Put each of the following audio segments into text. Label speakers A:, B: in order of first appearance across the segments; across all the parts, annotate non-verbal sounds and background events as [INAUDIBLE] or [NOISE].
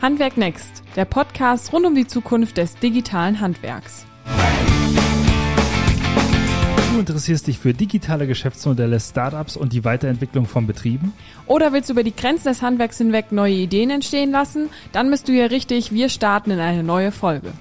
A: Handwerk Next, der Podcast rund um die Zukunft des digitalen Handwerks.
B: Du interessierst dich für digitale Geschäftsmodelle, Startups und die Weiterentwicklung von Betrieben?
A: Oder willst du über die Grenzen des Handwerks hinweg neue Ideen entstehen lassen? Dann bist du hier richtig. Wir starten in eine neue Folge.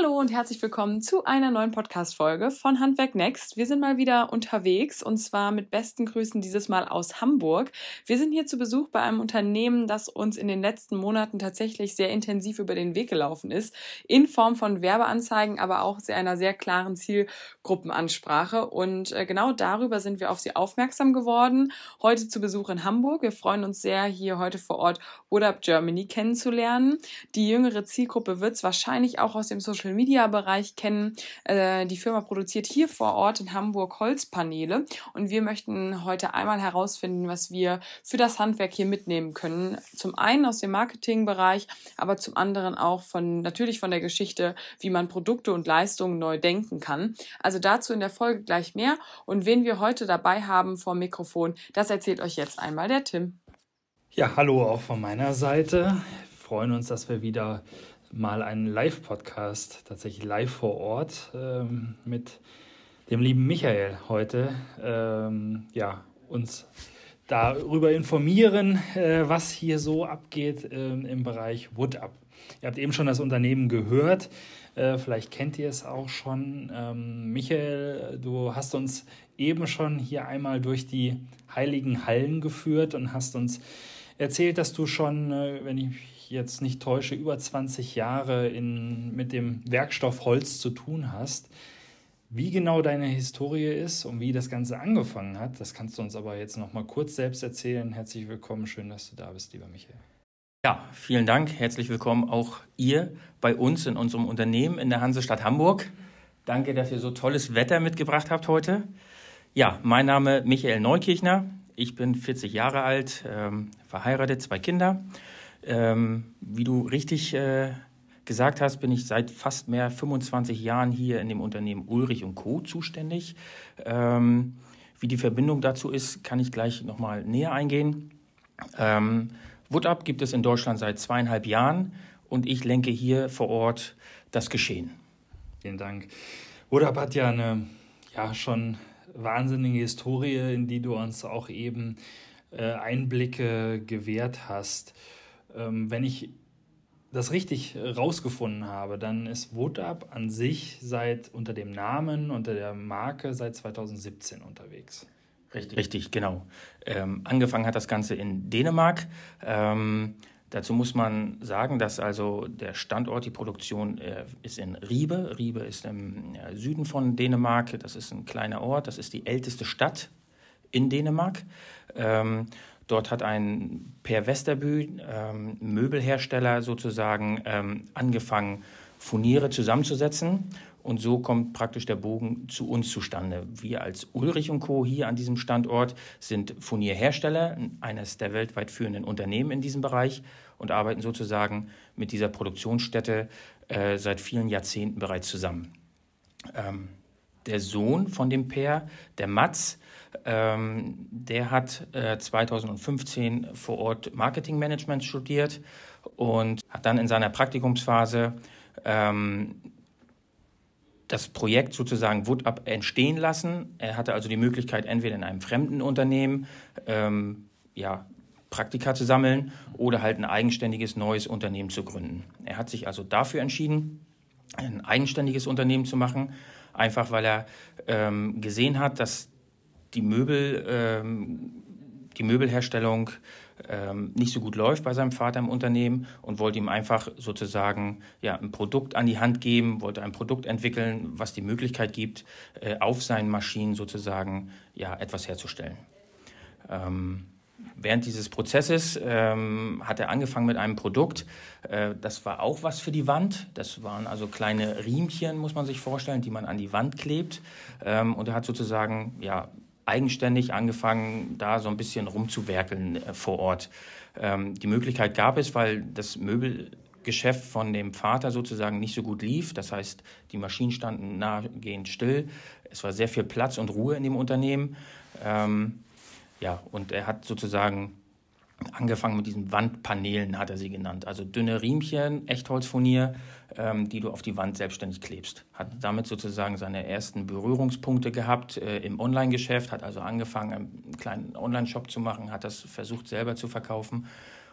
A: Hallo und herzlich willkommen zu einer neuen Podcast-Folge von Handwerk Next. Wir sind mal wieder unterwegs und zwar mit besten Grüßen dieses Mal aus Hamburg. Wir sind hier zu Besuch bei einem Unternehmen, das uns in den letzten Monaten tatsächlich sehr intensiv über den Weg gelaufen ist, in Form von Werbeanzeigen, aber auch einer sehr klaren Zielgruppenansprache. Und äh, genau darüber sind wir auf Sie aufmerksam geworden. Heute zu Besuch in Hamburg. Wir freuen uns sehr, hier heute vor Ort Wood Up Germany kennenzulernen. Die jüngere Zielgruppe wird es wahrscheinlich auch aus dem Social Social Media Bereich kennen. Äh, die Firma produziert hier vor Ort in Hamburg Holzpaneele und wir möchten heute einmal herausfinden, was wir für das Handwerk hier mitnehmen können. Zum einen aus dem Marketingbereich, aber zum anderen auch von natürlich von der Geschichte, wie man Produkte und Leistungen neu denken kann. Also dazu in der Folge gleich mehr und wen wir heute dabei haben vor Mikrofon, das erzählt euch jetzt einmal der Tim.
B: Ja, hallo auch von meiner Seite. Wir freuen uns, dass wir wieder mal einen Live-Podcast, tatsächlich live vor Ort, ähm, mit dem lieben Michael heute, ähm, ja, uns darüber informieren, äh, was hier so abgeht ähm, im Bereich Wood Up. Ihr habt eben schon das Unternehmen gehört, äh, vielleicht kennt ihr es auch schon. Ähm, Michael, du hast uns eben schon hier einmal durch die heiligen Hallen geführt und hast uns erzählt, dass du schon, äh, wenn ich jetzt nicht täusche, über 20 Jahre in, mit dem Werkstoff Holz zu tun hast. Wie genau deine Historie ist und wie das Ganze angefangen hat, das kannst du uns aber jetzt noch mal kurz selbst erzählen. Herzlich willkommen, schön, dass du da bist, lieber Michael.
C: Ja, vielen Dank. Herzlich willkommen auch ihr bei uns in unserem Unternehmen in der Hansestadt Hamburg. Danke, dass ihr so tolles Wetter mitgebracht habt heute. Ja, mein Name Michael Neukirchner. Ich bin 40 Jahre alt, ähm, verheiratet, zwei Kinder ähm, wie du richtig äh, gesagt hast, bin ich seit fast mehr 25 Jahren hier in dem Unternehmen Ulrich und Co. zuständig. Ähm, wie die Verbindung dazu ist, kann ich gleich nochmal näher eingehen. Ähm, WoodUp gibt es in Deutschland seit zweieinhalb Jahren und ich lenke hier vor Ort das Geschehen.
B: Vielen Dank. WoodUp hat ja eine ja, schon wahnsinnige Historie, in die du uns auch eben äh, Einblicke gewährt hast wenn ich das richtig rausgefunden habe, dann ist WoodUp an sich seit unter dem Namen, unter der Marke seit 2017 unterwegs.
C: Richtig, richtig genau. Ähm, angefangen hat das Ganze in Dänemark. Ähm, dazu muss man sagen, dass also der Standort, die Produktion äh, ist in Riebe. Riebe ist im äh, Süden von Dänemark. Das ist ein kleiner Ort. Das ist die älteste Stadt in Dänemark. Ähm, Dort hat ein Per Westerbü, ähm, Möbelhersteller sozusagen, ähm, angefangen, Furniere zusammenzusetzen. Und so kommt praktisch der Bogen zu uns zustande. Wir als Ulrich und Co. hier an diesem Standort sind Furnierhersteller, eines der weltweit führenden Unternehmen in diesem Bereich und arbeiten sozusagen mit dieser Produktionsstätte äh, seit vielen Jahrzehnten bereits zusammen. Ähm, der Sohn von dem Pair, der Mats, ähm, der hat äh, 2015 vor Ort Marketingmanagement studiert und hat dann in seiner Praktikumsphase ähm, das Projekt sozusagen WoodUp entstehen lassen. Er hatte also die Möglichkeit, entweder in einem fremden Unternehmen ähm, ja, Praktika zu sammeln oder halt ein eigenständiges neues Unternehmen zu gründen. Er hat sich also dafür entschieden, ein eigenständiges Unternehmen zu machen, einfach weil er ähm, gesehen hat, dass die Möbel, ähm, die Möbelherstellung ähm, nicht so gut läuft bei seinem Vater im Unternehmen und wollte ihm einfach sozusagen ja, ein Produkt an die Hand geben, wollte ein Produkt entwickeln, was die Möglichkeit gibt, äh, auf seinen Maschinen sozusagen ja, etwas herzustellen. Ähm, während dieses Prozesses ähm, hat er angefangen mit einem Produkt. Äh, das war auch was für die Wand. Das waren also kleine Riemchen, muss man sich vorstellen, die man an die Wand klebt. Ähm, und er hat sozusagen ja, eigenständig angefangen, da so ein bisschen rumzuwerkeln äh, vor Ort. Ähm, die Möglichkeit gab es, weil das Möbelgeschäft von dem Vater sozusagen nicht so gut lief. Das heißt, die Maschinen standen nahegehend still. Es war sehr viel Platz und Ruhe in dem Unternehmen. Ähm, ja, und er hat sozusagen angefangen mit diesen Wandpaneelen, hat er sie genannt. Also dünne Riemchen, Echtholzfurnier, ähm, die du auf die Wand selbstständig klebst. Hat damit sozusagen seine ersten Berührungspunkte gehabt äh, im Online-Geschäft, hat also angefangen, einen kleinen Online-Shop zu machen, hat das versucht selber zu verkaufen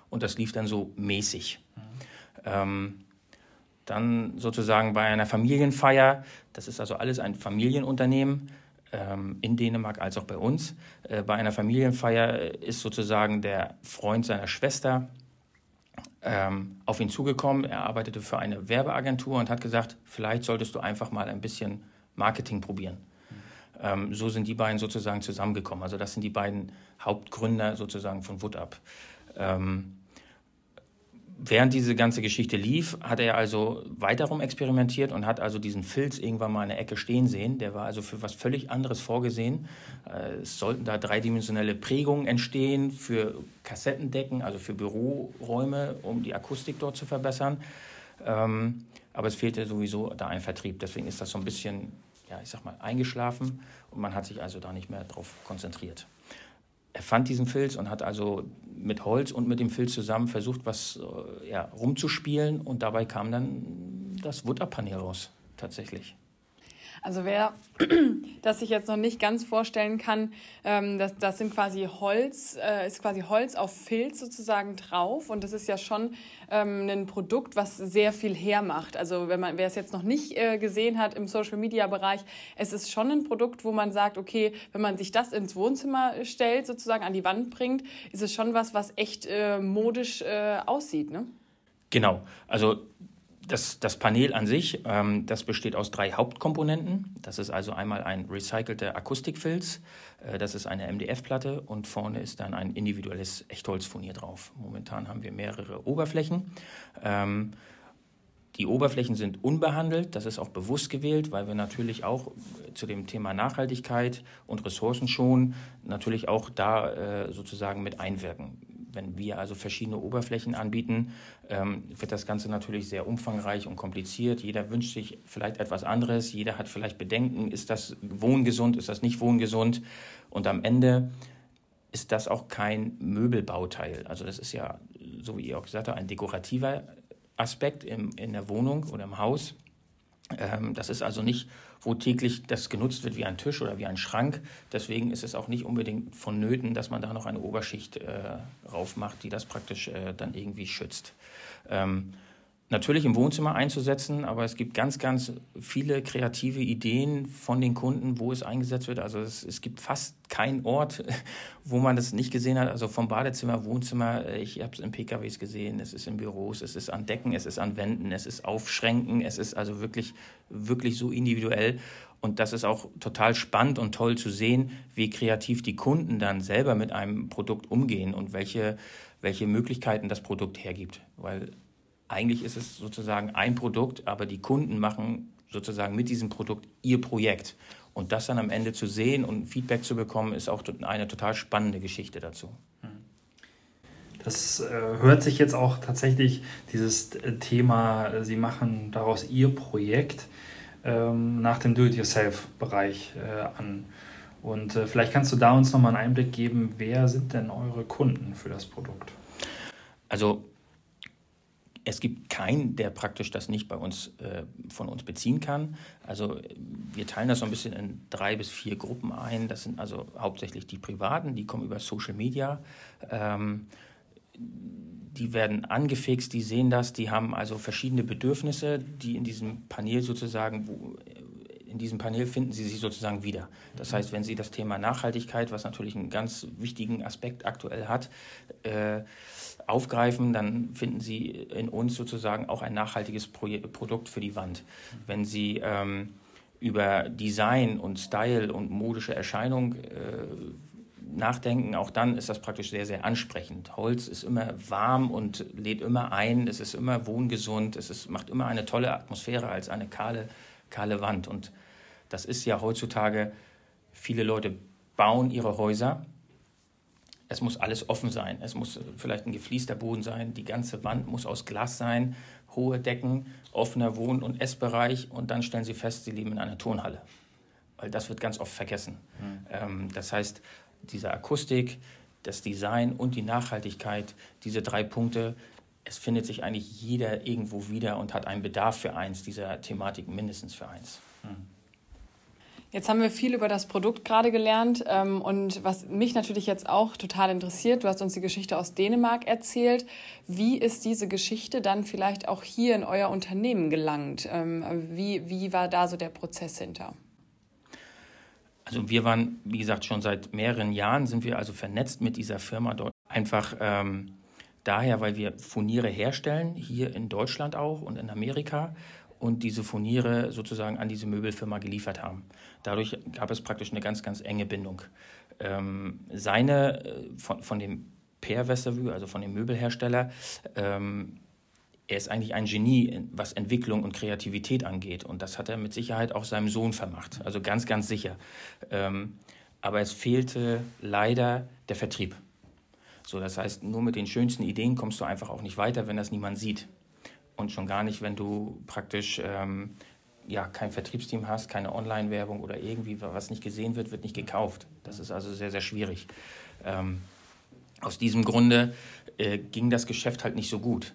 C: und das lief dann so mäßig. Mhm. Ähm, dann sozusagen bei einer Familienfeier, das ist also alles ein Familienunternehmen, in Dänemark als auch bei uns. Äh, bei einer Familienfeier ist sozusagen der Freund seiner Schwester ähm, auf ihn zugekommen. Er arbeitete für eine Werbeagentur und hat gesagt, vielleicht solltest du einfach mal ein bisschen Marketing probieren. Ähm, so sind die beiden sozusagen zusammengekommen. Also das sind die beiden Hauptgründer sozusagen von WoodUp. Ähm, während diese ganze Geschichte lief, hat er also weiterum experimentiert und hat also diesen Filz irgendwann mal in der Ecke stehen sehen. Der war also für was völlig anderes vorgesehen. Äh, es sollten da dreidimensionelle Prägungen entstehen für Kassettendecken, also für Büroräume, um die Akustik dort zu verbessern. Ähm, aber es fehlte sowieso da ein Vertrieb. Deswegen ist das so ein bisschen, ja, ich sag mal, eingeschlafen und man hat sich also da nicht mehr drauf konzentriert er fand diesen Filz und hat also mit Holz und mit dem Filz zusammen versucht, was äh, ja, rumzuspielen und dabei kam dann das Wutterpanel raus, tatsächlich.
A: Also wer [CLEARS THROAT] das sich jetzt noch nicht ganz vorstellen kann, ähm, das, das sind quasi Holz, äh, ist quasi Holz auf Filz sozusagen drauf und das ist ja schon ähm, ein Produkt, was sehr viel hermacht. Also wenn man, wer es jetzt noch nicht äh, gesehen hat im Social Media Bereich, es ist schon ein Produkt, wo man sagt, okay, wenn man sich das ins Wohnzimmer stellt, sozusagen an die Wand bringt, ist es schon was, was echt äh, modisch äh, aussieht, ne?
C: Genau. Also das, das Panel an sich, ähm, das besteht aus drei Hauptkomponenten. Das ist also einmal ein recycelter Akustikfilz, äh, das ist eine MDF-Platte und vorne ist dann ein individuelles Echtholzfurnier drauf. Momentan haben wir mehrere Oberflächen. Ähm, die Oberflächen sind unbehandelt, das ist auch bewusst gewählt, weil wir natürlich auch zu dem Thema Nachhaltigkeit und Ressourcenschon natürlich auch da äh, sozusagen mit einwirken wenn wir also verschiedene Oberflächen anbieten, ähm, wird das Ganze natürlich sehr umfangreich und kompliziert. Jeder wünscht sich vielleicht etwas anderes, jeder hat vielleicht Bedenken, ist das wohngesund, ist das nicht wohngesund. Und am Ende ist das auch kein Möbelbauteil. Also das ist ja, so wie ihr auch gesagt habt, ein dekorativer Aspekt im, in der Wohnung oder im Haus. Ähm, das ist also nicht, wo täglich das genutzt wird wie ein Tisch oder wie ein Schrank. Deswegen ist es auch nicht unbedingt vonnöten, dass man da noch eine Oberschicht äh, raufmacht, die das praktisch äh, dann irgendwie schützt. Ähm, natürlich im Wohnzimmer einzusetzen, aber es gibt ganz, ganz viele kreative Ideen von den Kunden, wo es eingesetzt wird. Also es, es gibt fast keinen Ort, [LAUGHS] wo man das nicht gesehen hat. Also vom Badezimmer, Wohnzimmer, ich habe es in PKWs gesehen, es ist in Büros, es ist an Decken, es ist an Wänden, es ist auf Schränken, es ist also wirklich, wirklich so individuell. Und das ist auch total spannend und toll zu sehen, wie kreativ die Kunden dann selber mit einem Produkt umgehen und welche, welche Möglichkeiten das Produkt hergibt. Weil eigentlich ist es sozusagen ein Produkt, aber die Kunden machen sozusagen mit diesem Produkt ihr Projekt. Und das dann am Ende zu sehen und Feedback zu bekommen, ist auch eine total spannende Geschichte dazu.
B: Das äh, hört sich jetzt auch tatsächlich dieses äh, Thema, äh, Sie machen daraus Ihr Projekt ähm, nach dem Do-it-yourself-Bereich an. Und vielleicht kannst du da uns nochmal einen Einblick geben, wer sind denn eure Kunden für das Produkt?
C: Also es gibt keinen, der praktisch das nicht bei uns äh, von uns beziehen kann. Also wir teilen das so ein bisschen in drei bis vier Gruppen ein. Das sind also hauptsächlich die Privaten, die kommen über Social Media. Ähm, die werden angefixt, die sehen das, die haben also verschiedene Bedürfnisse, die in diesem Panel sozusagen, wo, in diesem Panel finden Sie sich sozusagen wieder. Das heißt, wenn Sie das Thema Nachhaltigkeit, was natürlich einen ganz wichtigen Aspekt aktuell hat, äh, aufgreifen, dann finden Sie in uns sozusagen auch ein nachhaltiges Pro Produkt für die Wand. Wenn Sie ähm, über Design und Style und modische Erscheinung äh, nachdenken, auch dann ist das praktisch sehr, sehr ansprechend. Holz ist immer warm und lädt immer ein, es ist immer wohngesund, es ist, macht immer eine tolle Atmosphäre als eine kahle, kahle Wand. Und das ist ja heutzutage, viele Leute bauen ihre Häuser es muss alles offen sein. Es muss vielleicht ein gefliester Boden sein. Die ganze Wand muss aus Glas sein. Hohe Decken, offener Wohn- und Essbereich. Und dann stellen Sie fest, Sie leben in einer Turnhalle. Weil das wird ganz oft vergessen. Mhm. Das heißt, dieser Akustik, das Design und die Nachhaltigkeit, diese drei Punkte, es findet sich eigentlich jeder irgendwo wieder und hat einen Bedarf für eins dieser Thematiken, mindestens für eins. Hm.
A: Jetzt haben wir viel über das Produkt gerade gelernt ähm, und was mich natürlich jetzt auch total interessiert, du hast uns die Geschichte aus Dänemark erzählt. Wie ist diese Geschichte dann vielleicht auch hier in euer Unternehmen gelangt? Ähm, wie, wie war da so der Prozess hinter?
C: Also wir waren, wie gesagt, schon seit mehreren Jahren sind wir also vernetzt mit dieser Firma dort. Einfach ähm, daher, weil wir Furniere herstellen, hier in Deutschland auch und in Amerika und diese Furniere sozusagen an diese Möbelfirma geliefert haben. Dadurch gab es praktisch eine ganz, ganz enge Bindung. Ähm, seine, äh, von, von dem Per Westervue, also von dem Möbelhersteller, ähm, er ist eigentlich ein Genie, was Entwicklung und Kreativität angeht. Und das hat er mit Sicherheit auch seinem Sohn vermacht. Also ganz, ganz sicher. Ähm, aber es fehlte leider der Vertrieb. So, das heißt, nur mit den schönsten Ideen kommst du einfach auch nicht weiter, wenn das niemand sieht. Und schon gar nicht, wenn du praktisch ähm, ja, kein Vertriebsteam hast, keine Online-Werbung oder irgendwie, was nicht gesehen wird, wird nicht gekauft. Das ist also sehr, sehr schwierig. Ähm, aus diesem Grunde äh, ging das Geschäft halt nicht so gut.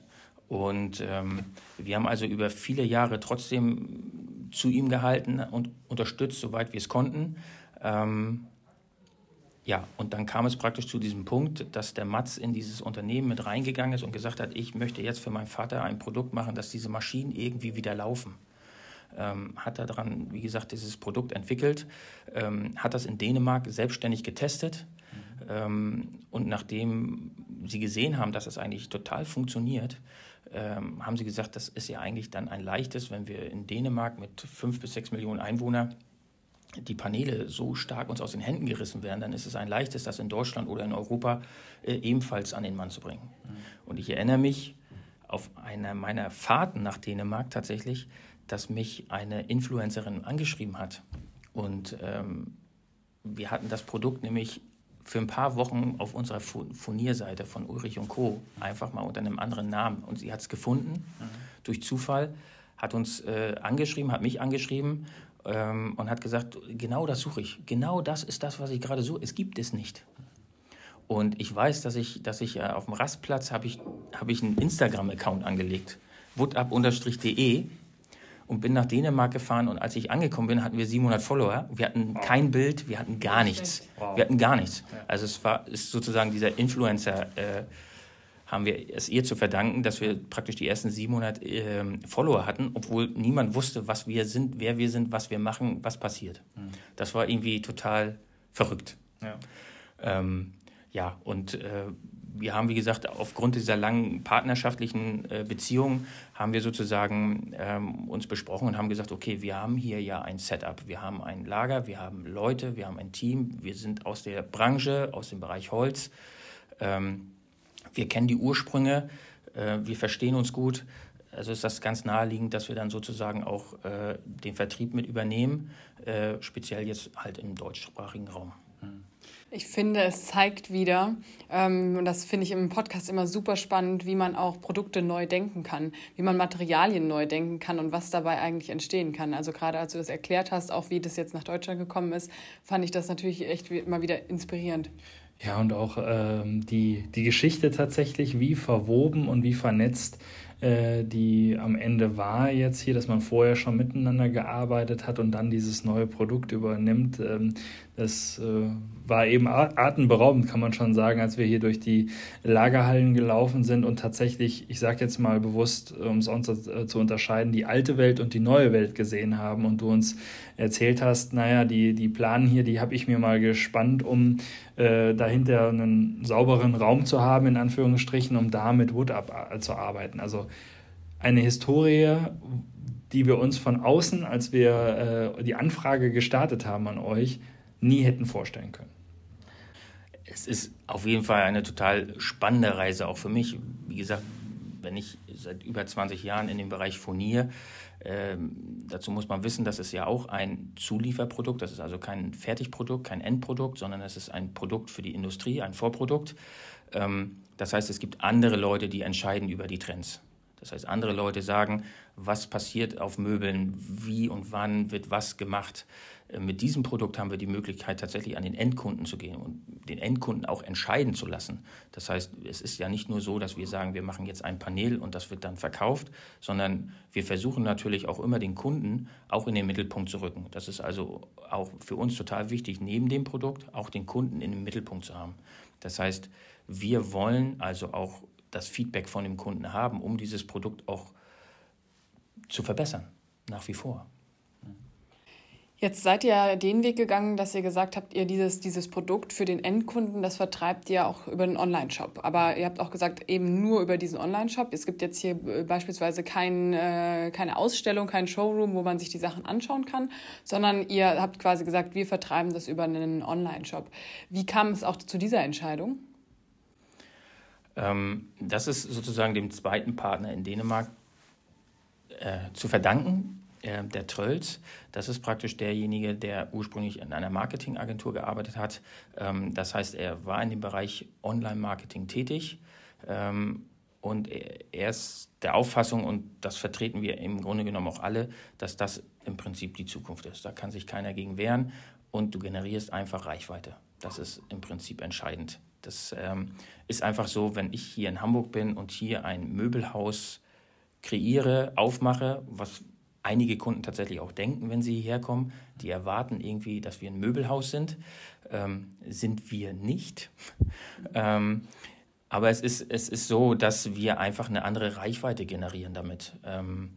C: Und ähm, wir haben also über viele Jahre trotzdem zu ihm gehalten und unterstützt, soweit wir es konnten. Ähm, ja, und dann kam es praktisch zu diesem Punkt, dass der Matz in dieses Unternehmen mit reingegangen ist und gesagt hat, ich möchte jetzt für meinen Vater ein Produkt machen, dass diese Maschinen irgendwie wieder laufen. Ähm, hat daran, wie gesagt, dieses Produkt entwickelt, ähm, hat das in Dänemark selbstständig getestet. Mhm. Ähm, und nachdem sie gesehen haben, dass es das eigentlich total funktioniert, ähm, haben sie gesagt, das ist ja eigentlich dann ein leichtes, wenn wir in Dänemark mit fünf bis sechs Millionen Einwohnern die Paneele so stark uns aus den Händen gerissen werden, dann ist es ein leichtes, das in Deutschland oder in Europa äh, ebenfalls an den Mann zu bringen. Mhm. Und ich erinnere mich auf einer meiner Fahrten nach Dänemark tatsächlich, dass mich eine Influencerin angeschrieben hat. Und ähm, wir hatten das Produkt nämlich für ein paar Wochen auf unserer Furnierseite von Ulrich und Co. einfach mal unter einem anderen Namen. Und sie hat es gefunden mhm. durch Zufall, hat uns äh, angeschrieben, hat mich angeschrieben ähm, und hat gesagt, genau das suche ich. Genau das ist das, was ich gerade suche. Es gibt es nicht. Und ich weiß, dass ich, dass ich äh, auf dem Rastplatz habe ich, hab ich einen Instagram-Account angelegt, woodup-de und bin nach Dänemark gefahren und als ich angekommen bin, hatten wir 700 Follower. Wir hatten kein Bild, wir hatten gar nichts. Wir hatten gar nichts. Also es war ist sozusagen dieser Influencer äh, haben wir es ihr zu verdanken, dass wir praktisch die ersten 700 äh, Follower hatten, obwohl niemand wusste, was wir sind, wer wir sind, was wir machen, was passiert. Mhm. Das war irgendwie total verrückt. Ja, ähm, ja und äh, wir haben, wie gesagt, aufgrund dieser langen partnerschaftlichen äh, Beziehung haben wir sozusagen ähm, uns besprochen und haben gesagt, okay, wir haben hier ja ein Setup, wir haben ein Lager, wir haben Leute, wir haben ein Team, wir sind aus der Branche, aus dem Bereich Holz. Ähm, wir kennen die Ursprünge, äh, wir verstehen uns gut. Also ist das ganz naheliegend, dass wir dann sozusagen auch äh, den Vertrieb mit übernehmen, äh, speziell jetzt halt im deutschsprachigen Raum.
A: Ich finde, es zeigt wieder, ähm, und das finde ich im Podcast immer super spannend, wie man auch Produkte neu denken kann, wie man Materialien neu denken kann und was dabei eigentlich entstehen kann. Also gerade als du das erklärt hast, auch wie das jetzt nach Deutschland gekommen ist, fand ich das natürlich echt immer wieder inspirierend.
B: Ja, und auch ähm, die, die Geschichte tatsächlich, wie verwoben und wie vernetzt äh, die am Ende war jetzt hier, dass man vorher schon miteinander gearbeitet hat und dann dieses neue Produkt übernimmt. Ähm, das äh, war eben atemberaubend, kann man schon sagen, als wir hier durch die Lagerhallen gelaufen sind und tatsächlich, ich sage jetzt mal bewusst, um es uns äh, zu unterscheiden, die alte Welt und die neue Welt gesehen haben und du uns erzählt hast, naja, die, die Planen hier, die habe ich mir mal gespannt, um äh, dahinter einen sauberen Raum zu haben, in Anführungsstrichen, um da mit Wood ab, zu arbeiten. Also eine Historie, die wir uns von außen, als wir äh, die Anfrage gestartet haben an euch, nie hätten vorstellen können.
C: Es ist auf jeden Fall eine total spannende Reise, auch für mich. Wie gesagt, wenn ich seit über 20 Jahren in dem Bereich furniere, ähm, dazu muss man wissen, dass es ja auch ein Zulieferprodukt, das ist also kein Fertigprodukt, kein Endprodukt, sondern es ist ein Produkt für die Industrie, ein Vorprodukt. Ähm, das heißt, es gibt andere Leute, die entscheiden über die Trends. Das heißt, andere Leute sagen, was passiert auf Möbeln, wie und wann wird was gemacht. Äh, mit diesem Produkt haben wir die Möglichkeit, tatsächlich an den Endkunden zu gehen und den Endkunden auch entscheiden zu lassen. Das heißt, es ist ja nicht nur so, dass wir sagen, wir machen jetzt ein Panel und das wird dann verkauft, sondern wir versuchen natürlich auch immer den Kunden auch in den Mittelpunkt zu rücken. Das ist also auch für uns total wichtig, neben dem Produkt auch den Kunden in den Mittelpunkt zu haben. Das heißt, wir wollen also auch das Feedback von dem Kunden haben, um dieses Produkt auch zu verbessern, nach wie vor.
A: Jetzt seid ihr den Weg gegangen, dass ihr gesagt habt, ihr dieses, dieses Produkt für den Endkunden, das vertreibt ihr auch über den Online-Shop. Aber ihr habt auch gesagt, eben nur über diesen Online-Shop. Es gibt jetzt hier äh, beispielsweise kein, äh, keine Ausstellung, kein Showroom, wo man sich die Sachen anschauen kann, sondern ihr habt quasi gesagt, wir vertreiben das über einen Online-Shop. Wie kam es auch zu dieser Entscheidung?
C: Ähm, das ist sozusagen dem zweiten Partner in Dänemark äh, zu verdanken, äh, der Trölz, das ist praktisch derjenige, der ursprünglich in einer Marketingagentur gearbeitet hat. Ähm, das heißt, er war in dem Bereich Online-Marketing tätig. Ähm, und er ist der Auffassung, und das vertreten wir im Grunde genommen auch alle, dass das im Prinzip die Zukunft ist. Da kann sich keiner gegen wehren und du generierst einfach Reichweite. Das ist im Prinzip entscheidend. Das ähm, ist einfach so, wenn ich hier in Hamburg bin und hier ein Möbelhaus kreiere, aufmache, was einige Kunden tatsächlich auch denken, wenn sie hierher kommen. Die erwarten irgendwie, dass wir ein Möbelhaus sind. Ähm, sind wir nicht. [LAUGHS] ähm, aber es ist, es ist so, dass wir einfach eine andere Reichweite generieren damit. Ähm,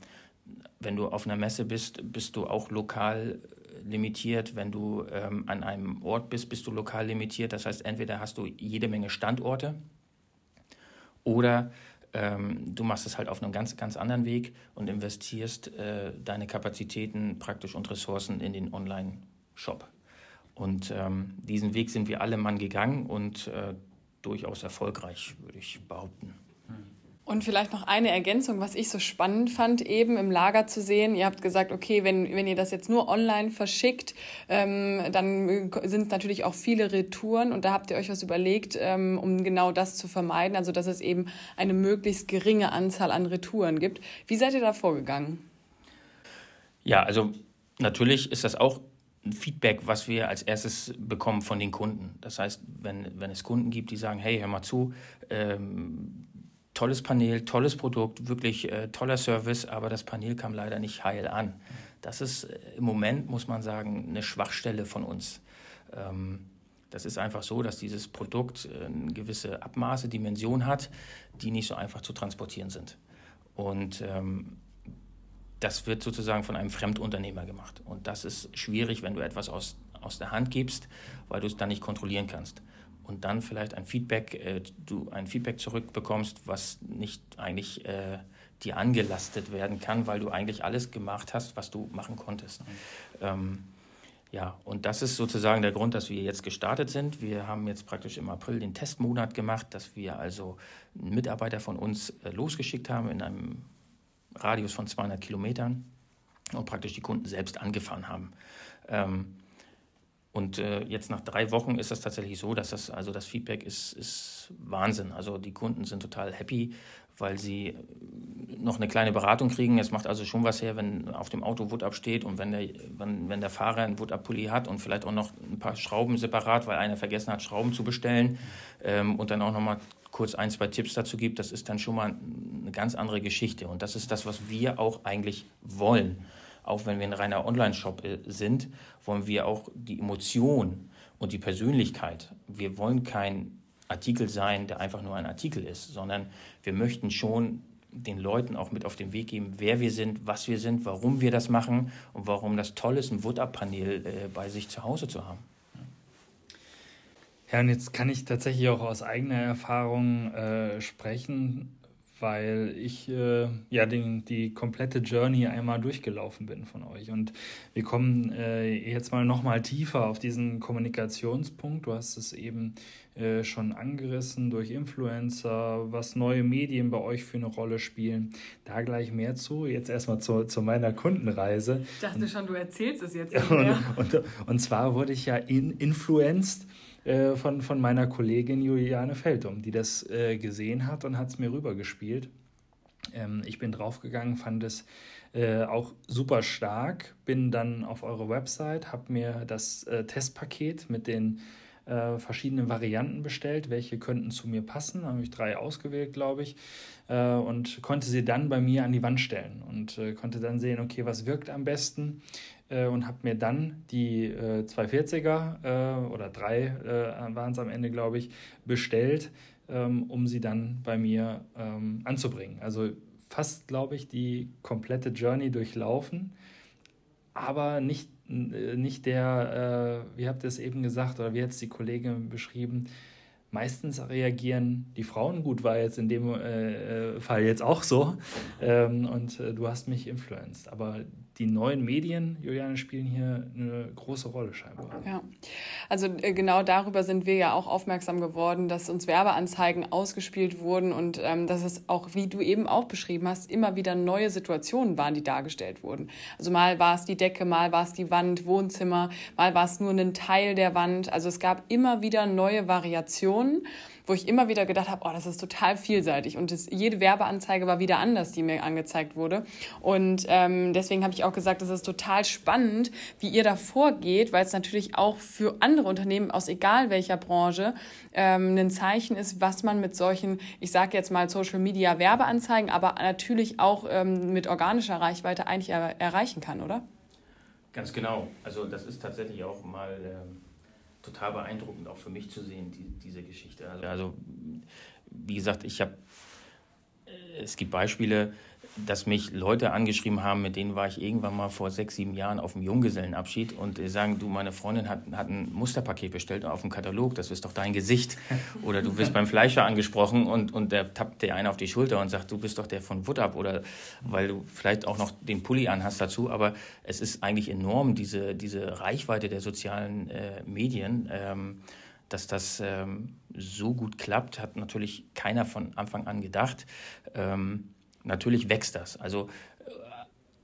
C: wenn du auf einer Messe bist, bist du auch lokal limitiert. Wenn du ähm, an einem Ort bist, bist du lokal limitiert. Das heißt, entweder hast du jede Menge Standorte oder du machst es halt auf einem ganz, ganz anderen Weg und investierst äh, deine Kapazitäten praktisch und Ressourcen in den Online-Shop. Und ähm, diesen Weg sind wir alle Mann gegangen und äh, durchaus erfolgreich, würde ich behaupten.
A: Und vielleicht noch eine Ergänzung, was ich so spannend fand, eben im Lager zu sehen. Ihr habt gesagt, okay, wenn, wenn ihr das jetzt nur online verschickt, ähm, dann sind es natürlich auch viele Retouren. Und da habt ihr euch was überlegt, ähm, um genau das zu vermeiden, also dass es eben eine möglichst geringe Anzahl an Retouren gibt. Wie seid ihr da vorgegangen?
C: Ja, also natürlich ist das auch ein Feedback, was wir als erstes bekommen von den Kunden. Das heißt, wenn, wenn es Kunden gibt, die sagen, hey, hör mal zu, ähm, tolles Panel, tolles Produkt, wirklich äh, toller Service, aber das Panel kam leider nicht heil an. Das ist äh, im Moment, muss man sagen, eine Schwachstelle von uns. Ähm, das ist einfach so, dass dieses Produkt äh, eine gewisse Abmaße, Dimension hat, die nicht so einfach zu transportieren sind. Und ähm, das wird sozusagen von einem Fremdunternehmer gemacht. Und das ist schwierig, wenn du etwas aus, aus der Hand gibst, weil du es dann nicht kontrollieren kannst und dann vielleicht ein Feedback, äh, du ein Feedback zurückbekommst, was nicht eigentlich äh, dir angelastet werden kann, weil du eigentlich alles gemacht hast, was du machen konntest. Mhm. Ähm, ja, und das ist sozusagen der Grund, dass wir jetzt gestartet sind. Wir haben jetzt praktisch im April den Testmonat gemacht, dass wir also einen Mitarbeiter von uns äh, losgeschickt haben in einem Radius von 200 Kilometern und praktisch die Kunden selbst angefahren haben. Ähm, und äh, jetzt nach drei Wochen ist das tatsächlich so, dass das, also das Feedback ist, ist Wahnsinn. Also die Kunden sind total happy, weil sie äh, noch eine kleine Beratung kriegen. Es macht also schon was her, wenn auf dem Auto Wood absteht und wenn der, wenn, wenn der Fahrer einen Wood Pulli hat und vielleicht auch noch ein paar Schrauben separat, weil einer vergessen hat, Schrauben zu bestellen ähm, und dann auch noch mal kurz ein, zwei Tipps dazu gibt, das ist dann schon mal eine ganz andere Geschichte. Und das ist das, was wir auch eigentlich wollen auch wenn wir ein reiner Online-Shop äh, sind, wollen wir auch die Emotion und die Persönlichkeit. Wir wollen kein Artikel sein, der einfach nur ein Artikel ist, sondern wir möchten schon den Leuten auch mit auf den Weg geben, wer wir sind, was wir sind, warum wir das machen und warum das toll ist, ein Wood-Up-Panel äh, bei sich zu Hause zu haben.
B: Ja, und jetzt kann ich tatsächlich auch aus eigener Erfahrung äh, sprechen weil ich äh, ja den, die komplette Journey einmal durchgelaufen bin von euch. Und wir kommen äh, jetzt mal nochmal tiefer auf diesen Kommunikationspunkt. Du hast es eben äh, schon angerissen durch Influencer, was neue Medien bei euch für eine Rolle spielen. Da gleich mehr zu. Jetzt erstmal zu, zu meiner Kundenreise.
A: Ich dachte schon, du erzählst es jetzt. [LAUGHS]
B: Und, und, und, zwar wurde ich ja in, influenced äh, von, von meiner Kollegin Juliane Feldum, die das äh, gesehen hat und hat es mir rübergespielt. Ähm, ich bin draufgegangen, fand es äh, auch super stark, bin dann auf eure Website, habe mir das äh, Testpaket mit den äh, verschiedenen Varianten bestellt, welche könnten zu mir passen. Da habe ich drei ausgewählt, glaube ich, äh, und konnte sie dann bei mir an die Wand stellen und äh, konnte dann sehen, okay, was wirkt am besten äh, und habe mir dann die äh, 240er äh, oder drei äh, waren es am Ende, glaube ich, bestellt, ähm, um sie dann bei mir ähm, anzubringen. Also fast, glaube ich, die komplette Journey durchlaufen, aber nicht, äh, nicht der, äh, wie habt ihr es eben gesagt oder wie hat es die Kollegin beschrieben, meistens reagieren die Frauen gut, war jetzt in dem äh, Fall jetzt auch so. Ähm, und äh, du hast mich influenced. Aber die neuen Medien, Juliane, spielen hier eine große Rolle scheinbar.
A: Ja, also äh, genau darüber sind wir ja auch aufmerksam geworden, dass uns Werbeanzeigen ausgespielt wurden und ähm, dass es auch, wie du eben auch beschrieben hast, immer wieder neue Situationen waren, die dargestellt wurden. Also mal war es die Decke, mal war es die Wand, Wohnzimmer, mal war es nur ein Teil der Wand. Also es gab immer wieder neue Variationen wo ich immer wieder gedacht habe, oh, das ist total vielseitig. Und das, jede Werbeanzeige war wieder anders, die mir angezeigt wurde. Und ähm, deswegen habe ich auch gesagt, es ist total spannend, wie ihr da vorgeht, weil es natürlich auch für andere Unternehmen aus egal welcher Branche ähm, ein Zeichen ist, was man mit solchen, ich sage jetzt mal Social Media Werbeanzeigen, aber natürlich auch ähm, mit organischer Reichweite eigentlich er erreichen kann, oder?
C: Ganz genau. Also das ist tatsächlich auch mal ähm, total beeindruckend, auch für mich zu sehen, die, diese Geschichte. Also, also wie gesagt, ich habe, äh, es gibt Beispiele, dass mich Leute angeschrieben haben, mit denen war ich irgendwann mal vor sechs, sieben Jahren auf dem Junggesellenabschied und die sagen, du, meine Freundin hat, hat ein Musterpaket bestellt auf dem Katalog, das ist doch dein Gesicht. [LAUGHS] Oder du wirst beim Fleischer angesprochen und, und der tappt dir einen auf die Schulter und sagt, du bist doch der von Wuttab oder weil du vielleicht auch noch den Pulli anhast dazu. Aber es ist eigentlich enorm, diese, diese Reichweite der sozialen äh, Medien. Ähm, dass das ähm, so gut klappt, hat natürlich keiner von Anfang an gedacht. Ähm, natürlich wächst das. Also äh,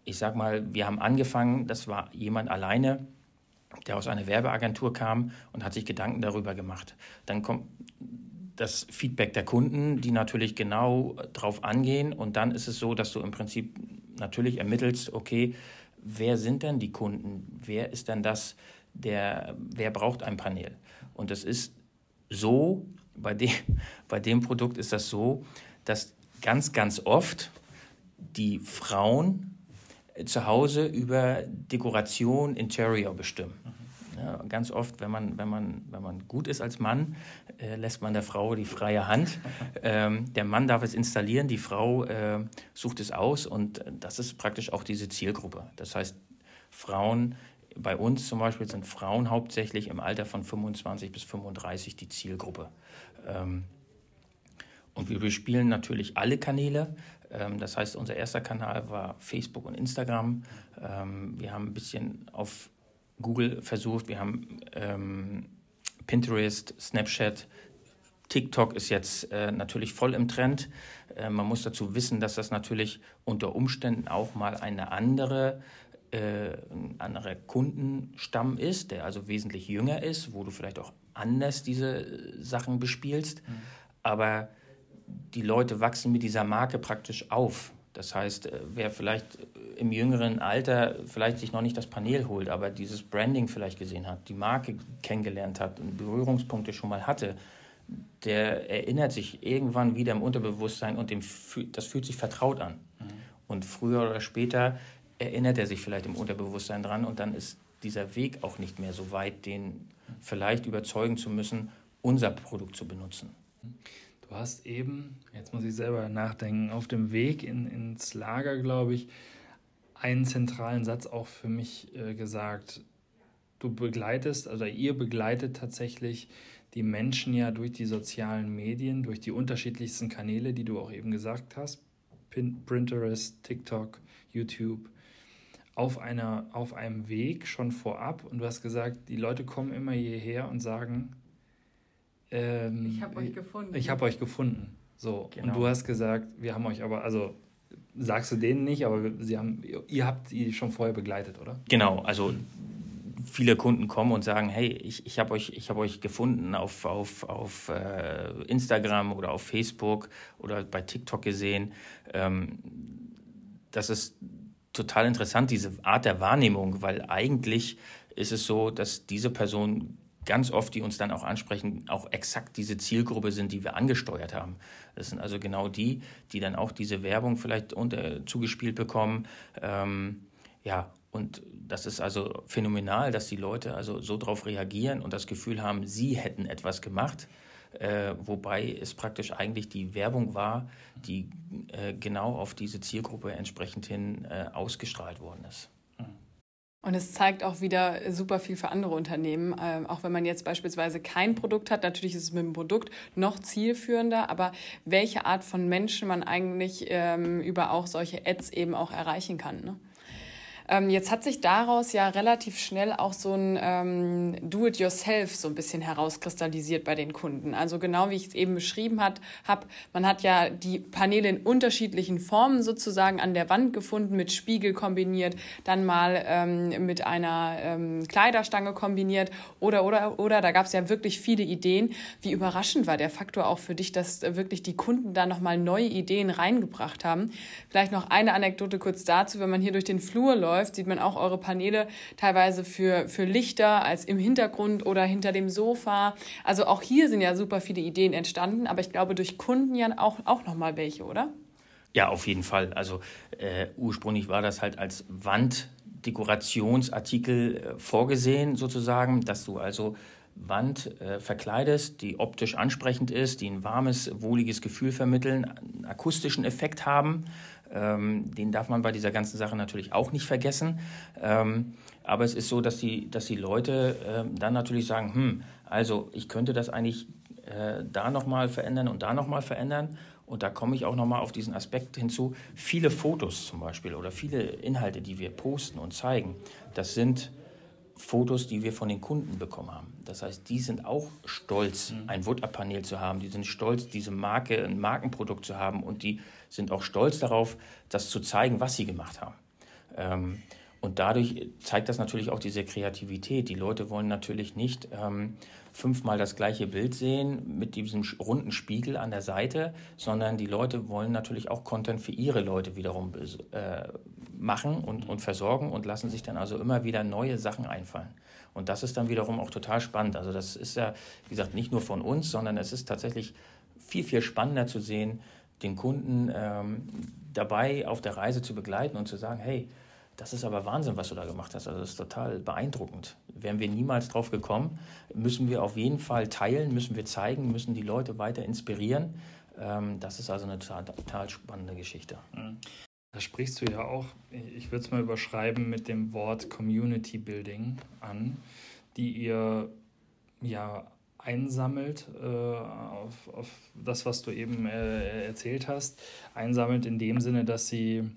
C: ich sag mal, wir haben angefangen, das war jemand alleine, der aus einer Werbeagentur kam und hat sich Gedanken darüber gemacht. Dann kommt das Feedback der Kunden, die natürlich genau drauf angehen. Und dann ist es so, dass du im Prinzip natürlich ermittelst, okay, wer sind denn die Kunden? Wer ist denn das, der, wer braucht ein Panel? Und das ist so, bei dem, [LAUGHS] bei dem Produkt ist das so, dass ganz, ganz oft die Frauen zu Hause über Dekoration, Interior bestimmen. Ja, ganz oft, wenn man, wenn, man, wenn man gut ist als Mann, äh, lässt man der Frau die freie Hand. [LAUGHS] Ähm, der Mann darf es installieren, die Frau äh, sucht es aus und das ist praktisch auch diese Zielgruppe. Das heißt, Frauen, bei uns zum Beispiel sind Frauen hauptsächlich im Alter von 25 bis 35 die Zielgruppe. Ähm, und wir bespielen natürlich alle Kanäle. Ähm, das heißt, unser erster Kanal war Facebook und Instagram. Ähm, wir haben ein bisschen auf Google versucht. Wir haben ähm, Pinterest, Snapchat, TikTok ist jetzt äh, natürlich voll im Trend. Äh, man muss dazu wissen, dass das natürlich unter Umständen auch mal eine andere, äh, ein anderer Kundenstamm ist, der also wesentlich jünger ist, wo du vielleicht auch anders diese Sachen bespielst. Mhm. Aber die Leute wachsen mit dieser Marke praktisch auf. Das heißt, äh, wer vielleicht im jüngeren Alter vielleicht sich noch nicht das Panel holt, aber dieses Branding vielleicht gesehen hat, die Marke kennengelernt hat und Berührungspunkte schon mal hatte, der erinnert sich irgendwann wieder im Unterbewusstsein und dem, das fühlt sich vertraut an. Mhm. Und früher oder später erinnert er sich vielleicht im Unterbewusstsein dran und dann ist dieser Weg auch nicht mehr so weit, den vielleicht überzeugen zu müssen, unser Produkt zu benutzen.
B: Du hast eben, jetzt muss ich selber nachdenken, auf dem Weg in, ins Lager, glaube ich, einen zentralen Satz auch für mich äh, gesagt. Du begleitest, also ihr begleitet tatsächlich die Menschen ja durch die sozialen Medien, durch die unterschiedlichsten Kanäle, die du auch eben gesagt hast, Pinterest, TikTok, YouTube, auf, einer, auf einem Weg schon vorab. Und du hast gesagt, die Leute kommen immer hierher und sagen, ähm, ich habe euch gefunden. Ich habe euch gefunden. So. Genau. Und du hast gesagt, wir haben euch aber, also sagst du denen nicht, aber sie haben, ihr habt die schon vorher begleitet, oder?
C: Genau, also viele Kunden kommen und sagen, hey, ich, ich habe euch, hab euch gefunden auf, auf, auf äh, Instagram oder auf Facebook oder bei TikTok gesehen. Ähm, das ist total interessant, diese Art der Wahrnehmung, weil eigentlich ist es so, dass diese Personen ganz oft, die uns dann auch ansprechen, auch exakt diese Zielgruppe sind, die wir angesteuert haben. Das sind also genau die, die dann auch diese Werbung vielleicht unter, zugespielt bekommen. Ähm, ja, und das ist also phänomenal, dass die Leute also so darauf reagieren und das Gefühl haben, sie hätten etwas gemacht. Äh, wobei es praktisch eigentlich die Werbung war, die äh, genau auf diese Zielgruppe entsprechend hin äh, ausgestrahlt worden ist.
A: Und es zeigt auch wieder super viel für andere Unternehmen. Ähm, auch wenn man jetzt beispielsweise kein Produkt hat, natürlich ist es mit dem Produkt noch zielführender, aber welche Art von Menschen man eigentlich ähm, über auch solche Ads eben auch erreichen kann. Ne? Ähm, jetzt hat sich daraus ja relativ schnell auch so ein ähm, Do-it-yourself so ein bisschen herauskristallisiert bei den Kunden. Also genau wie ich es eben beschrieben habe, man hat ja die Paneele in unterschiedlichen Formen sozusagen an der Wand gefunden, mit Spiegel kombiniert, dann mal ähm, mit einer ähm, Kleiderstange kombiniert oder, oder, oder, da gab es ja wirklich viele Ideen. Wie überraschend war der Faktor auch für dich, dass wirklich die Kunden da nochmal neue Ideen reingebracht haben? Vielleicht noch eine Anekdote kurz dazu, wenn man hier durch den Flur läuft, läuft, sieht man auch eure Paneele teilweise für, für Lichter als im Hintergrund oder hinter dem Sofa. Also auch hier sind ja super viele Ideen entstanden, aber ich glaube durch Kunden ja auch, auch nochmal welche, oder?
C: Ja, auf jeden Fall. Also äh, ursprünglich war das halt als Wanddekorationsartikel äh, vorgesehen, sozusagen, dass du also Wand äh, verkleidest, die optisch ansprechend ist, die ein warmes, wohliges Gefühl vermitteln, einen akustischen Effekt haben. Ähm, den darf man bei dieser ganzen Sache natürlich auch nicht vergessen. Ähm, aber es ist so, dass die, dass die Leute äh, dann natürlich sagen, hm, also ich könnte das eigentlich äh, da nochmal verändern und da nochmal verändern. Und da komme ich auch nochmal auf diesen Aspekt hinzu. Viele Fotos zum Beispiel oder viele Inhalte, die wir posten und zeigen, das sind Fotos, die wir von den Kunden bekommen haben. Das heißt, die sind auch stolz, mhm. ein Wood-Up-Panel zu haben. Die sind stolz, diese Marke, ein Markenprodukt zu haben. Und die sind auch stolz darauf, das zu zeigen, was sie gemacht haben. Ähm, und dadurch zeigt das natürlich auch diese Kreativität. Die Leute wollen natürlich nicht ähm, fünfmal das gleiche Bild sehen mit diesem runden Spiegel an der Seite, sondern die Leute wollen natürlich auch Content für ihre Leute wiederum äh, machen und, und versorgen und lassen sich dann also immer wieder neue Sachen einfallen. Und das ist dann wiederum auch total spannend. Also das ist ja, wie gesagt, nicht nur von uns, sondern es ist tatsächlich viel, viel spannender zu sehen, den Kunden ähm, dabei auf der Reise zu begleiten und zu sagen, hey, das ist aber Wahnsinn, was du da gemacht hast. Also das ist total beeindruckend. Wären wir niemals drauf gekommen, müssen wir auf jeden Fall teilen, müssen wir zeigen, müssen die Leute weiter inspirieren. Ähm, das ist also eine total, total spannende Geschichte.
B: Da sprichst du ja auch, ich würde es mal überschreiben mit dem Wort Community Building an, die ihr ja einsammelt äh, auf, auf das, was du eben äh, erzählt hast. Einsammelt in dem Sinne, dass sie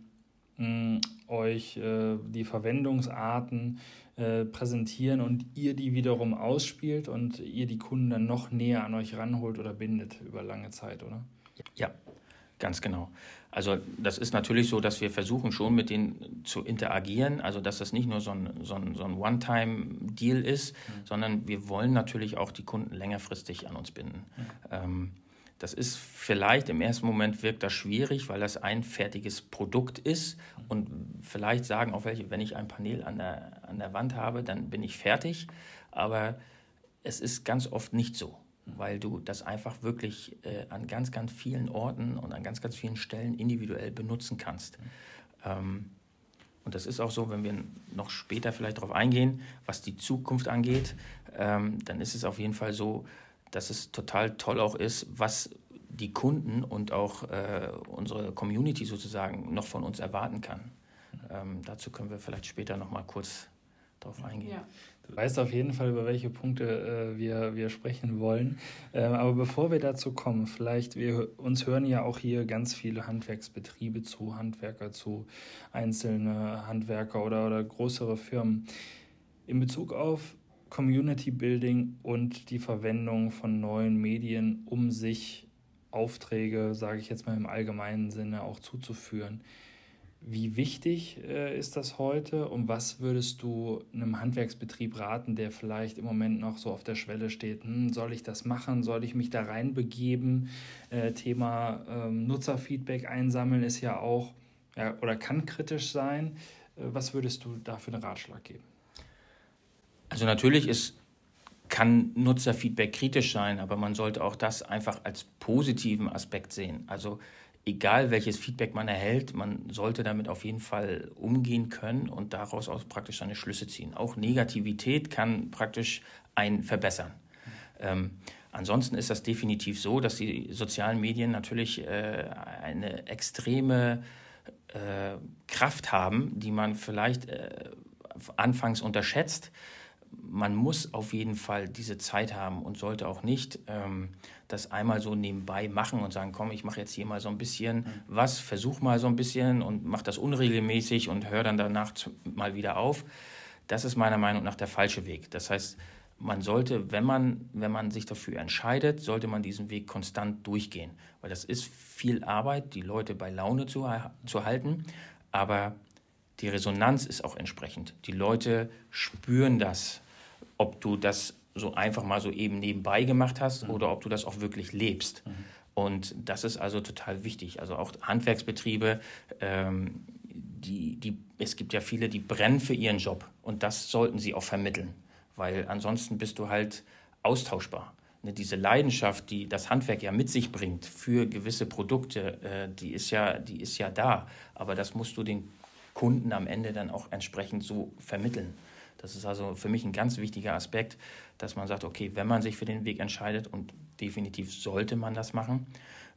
B: mh, euch äh, die Verwendungsarten äh, präsentieren und ihr die wiederum ausspielt und ihr die Kunden dann noch näher an euch ranholt oder bindet über lange Zeit, oder?
C: Ja, ganz genau. Also das ist natürlich so, dass wir versuchen schon mit denen zu interagieren, also dass das nicht nur so ein, so ein, so ein One-Time-Deal ist, mhm. sondern wir wollen natürlich auch die Kunden längerfristig an uns binden. Mhm. Ähm, das ist vielleicht im ersten Moment wirkt das schwierig, weil das ein fertiges Produkt ist und vielleicht sagen auch welche, wenn ich ein Panel an der, an der Wand habe, dann bin ich fertig, aber es ist ganz oft nicht so weil du das einfach wirklich äh, an ganz, ganz vielen Orten und an ganz, ganz vielen Stellen individuell benutzen kannst. Ähm, und das ist auch so, wenn wir noch später vielleicht darauf eingehen, was die Zukunft angeht, ähm, dann ist es auf jeden Fall so, dass es total toll auch ist, was die Kunden und auch äh, unsere Community sozusagen noch von uns erwarten kann. Ähm, dazu können wir vielleicht später noch mal kurz darauf eingehen. Ja.
B: Du weißt auf jeden Fall, über welche Punkte äh, wir, wir sprechen wollen. Ähm, aber bevor wir dazu kommen, vielleicht, wir uns hören ja auch hier ganz viele Handwerksbetriebe zu, Handwerker zu, einzelne Handwerker oder, oder größere Firmen. In Bezug auf Community Building und die Verwendung von neuen Medien, um sich Aufträge, sage ich jetzt mal im allgemeinen Sinne, auch zuzuführen. Wie wichtig äh, ist das heute und was würdest du einem Handwerksbetrieb raten, der vielleicht im Moment noch so auf der Schwelle steht? Hm, soll ich das machen? Soll ich mich da reinbegeben? Äh, Thema ähm, Nutzerfeedback einsammeln ist ja auch ja, oder kann kritisch sein. Äh, was würdest du da für einen Ratschlag geben?
C: Also natürlich ist kann Nutzerfeedback kritisch sein, aber man sollte auch das einfach als positiven Aspekt sehen. Also egal welches Feedback man erhält, man sollte damit auf jeden Fall umgehen können und daraus auch praktisch seine Schlüsse ziehen. Auch Negativität kann praktisch einen verbessern. Ähm, ansonsten ist das definitiv so, dass die sozialen Medien natürlich äh, eine extreme äh, Kraft haben, die man vielleicht äh, anfangs unterschätzt man muss auf jeden Fall diese Zeit haben und sollte auch nicht ähm, das einmal so nebenbei machen und sagen, komm, ich mache jetzt hier mal so ein bisschen mhm. was, versuch mal so ein bisschen und mach das unregelmäßig und hör dann danach mal wieder auf. Das ist meiner Meinung nach der falsche Weg. Das heißt, man sollte, wenn man, wenn man sich dafür entscheidet, sollte man diesen Weg konstant durchgehen. Weil das ist viel Arbeit, die Leute bei Laune zu, zu halten. Aber die Resonanz ist auch entsprechend. Die Leute spüren das ob du das so einfach mal so eben nebenbei gemacht hast mhm. oder ob du das auch wirklich lebst. Mhm. Und das ist also total wichtig. Also auch Handwerksbetriebe, ähm, die, die, es gibt ja viele, die brennen für ihren Job und das sollten sie auch vermitteln, weil ansonsten bist du halt austauschbar. Ne, diese Leidenschaft, die das Handwerk ja mit sich bringt für gewisse Produkte, äh, die, ist ja, die ist ja da. Aber das musst du den Kunden am Ende dann auch entsprechend so vermitteln. Das ist also für mich ein ganz wichtiger Aspekt, dass man sagt, okay, wenn man sich für den Weg entscheidet und definitiv sollte man das machen,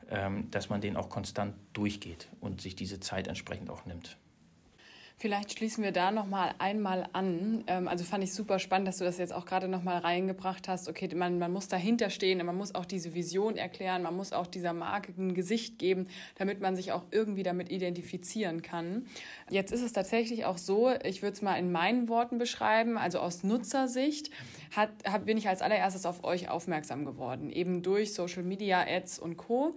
C: ähm, dass man den auch konstant durchgeht und sich diese Zeit entsprechend auch nimmt.
A: Vielleicht schließen wir da noch mal einmal an. Ähm, also fand ich super spannend, dass du das jetzt auch gerade noch mal reingebracht hast. Okay, man, man muss dahinter stehen, man muss auch diese Vision erklären, man muss auch dieser Marke ein Gesicht geben, damit man sich auch irgendwie damit identifizieren kann. Jetzt ist es tatsächlich auch so, ich würde es mal in meinen Worten beschreiben, also aus Nutzersicht hat, bin ich als allererstes auf euch aufmerksam geworden, eben durch Social Media Ads und Co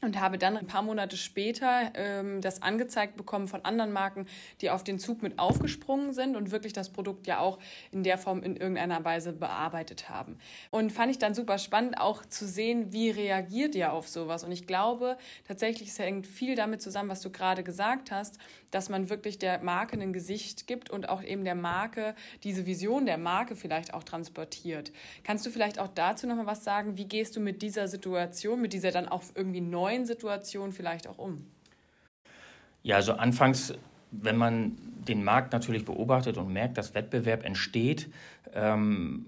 A: und habe dann ein paar Monate später ähm, das angezeigt bekommen von anderen Marken, die auf den Zug mit aufgesprungen sind und wirklich das Produkt ja auch in der Form in irgendeiner Weise bearbeitet haben. Und fand ich dann super spannend auch zu sehen, wie reagiert ihr auf sowas. Und ich glaube tatsächlich, es hängt viel damit zusammen, was du gerade gesagt hast, dass man wirklich der Marke ein Gesicht gibt und auch eben der Marke diese Vision der Marke vielleicht auch transportiert. Kannst du vielleicht auch dazu noch mal was sagen? Wie gehst du mit dieser Situation, mit dieser dann auch irgendwie neuen Situation vielleicht auch um?
C: Ja, also anfangs, wenn man den Markt natürlich beobachtet und merkt, dass Wettbewerb entsteht, ähm,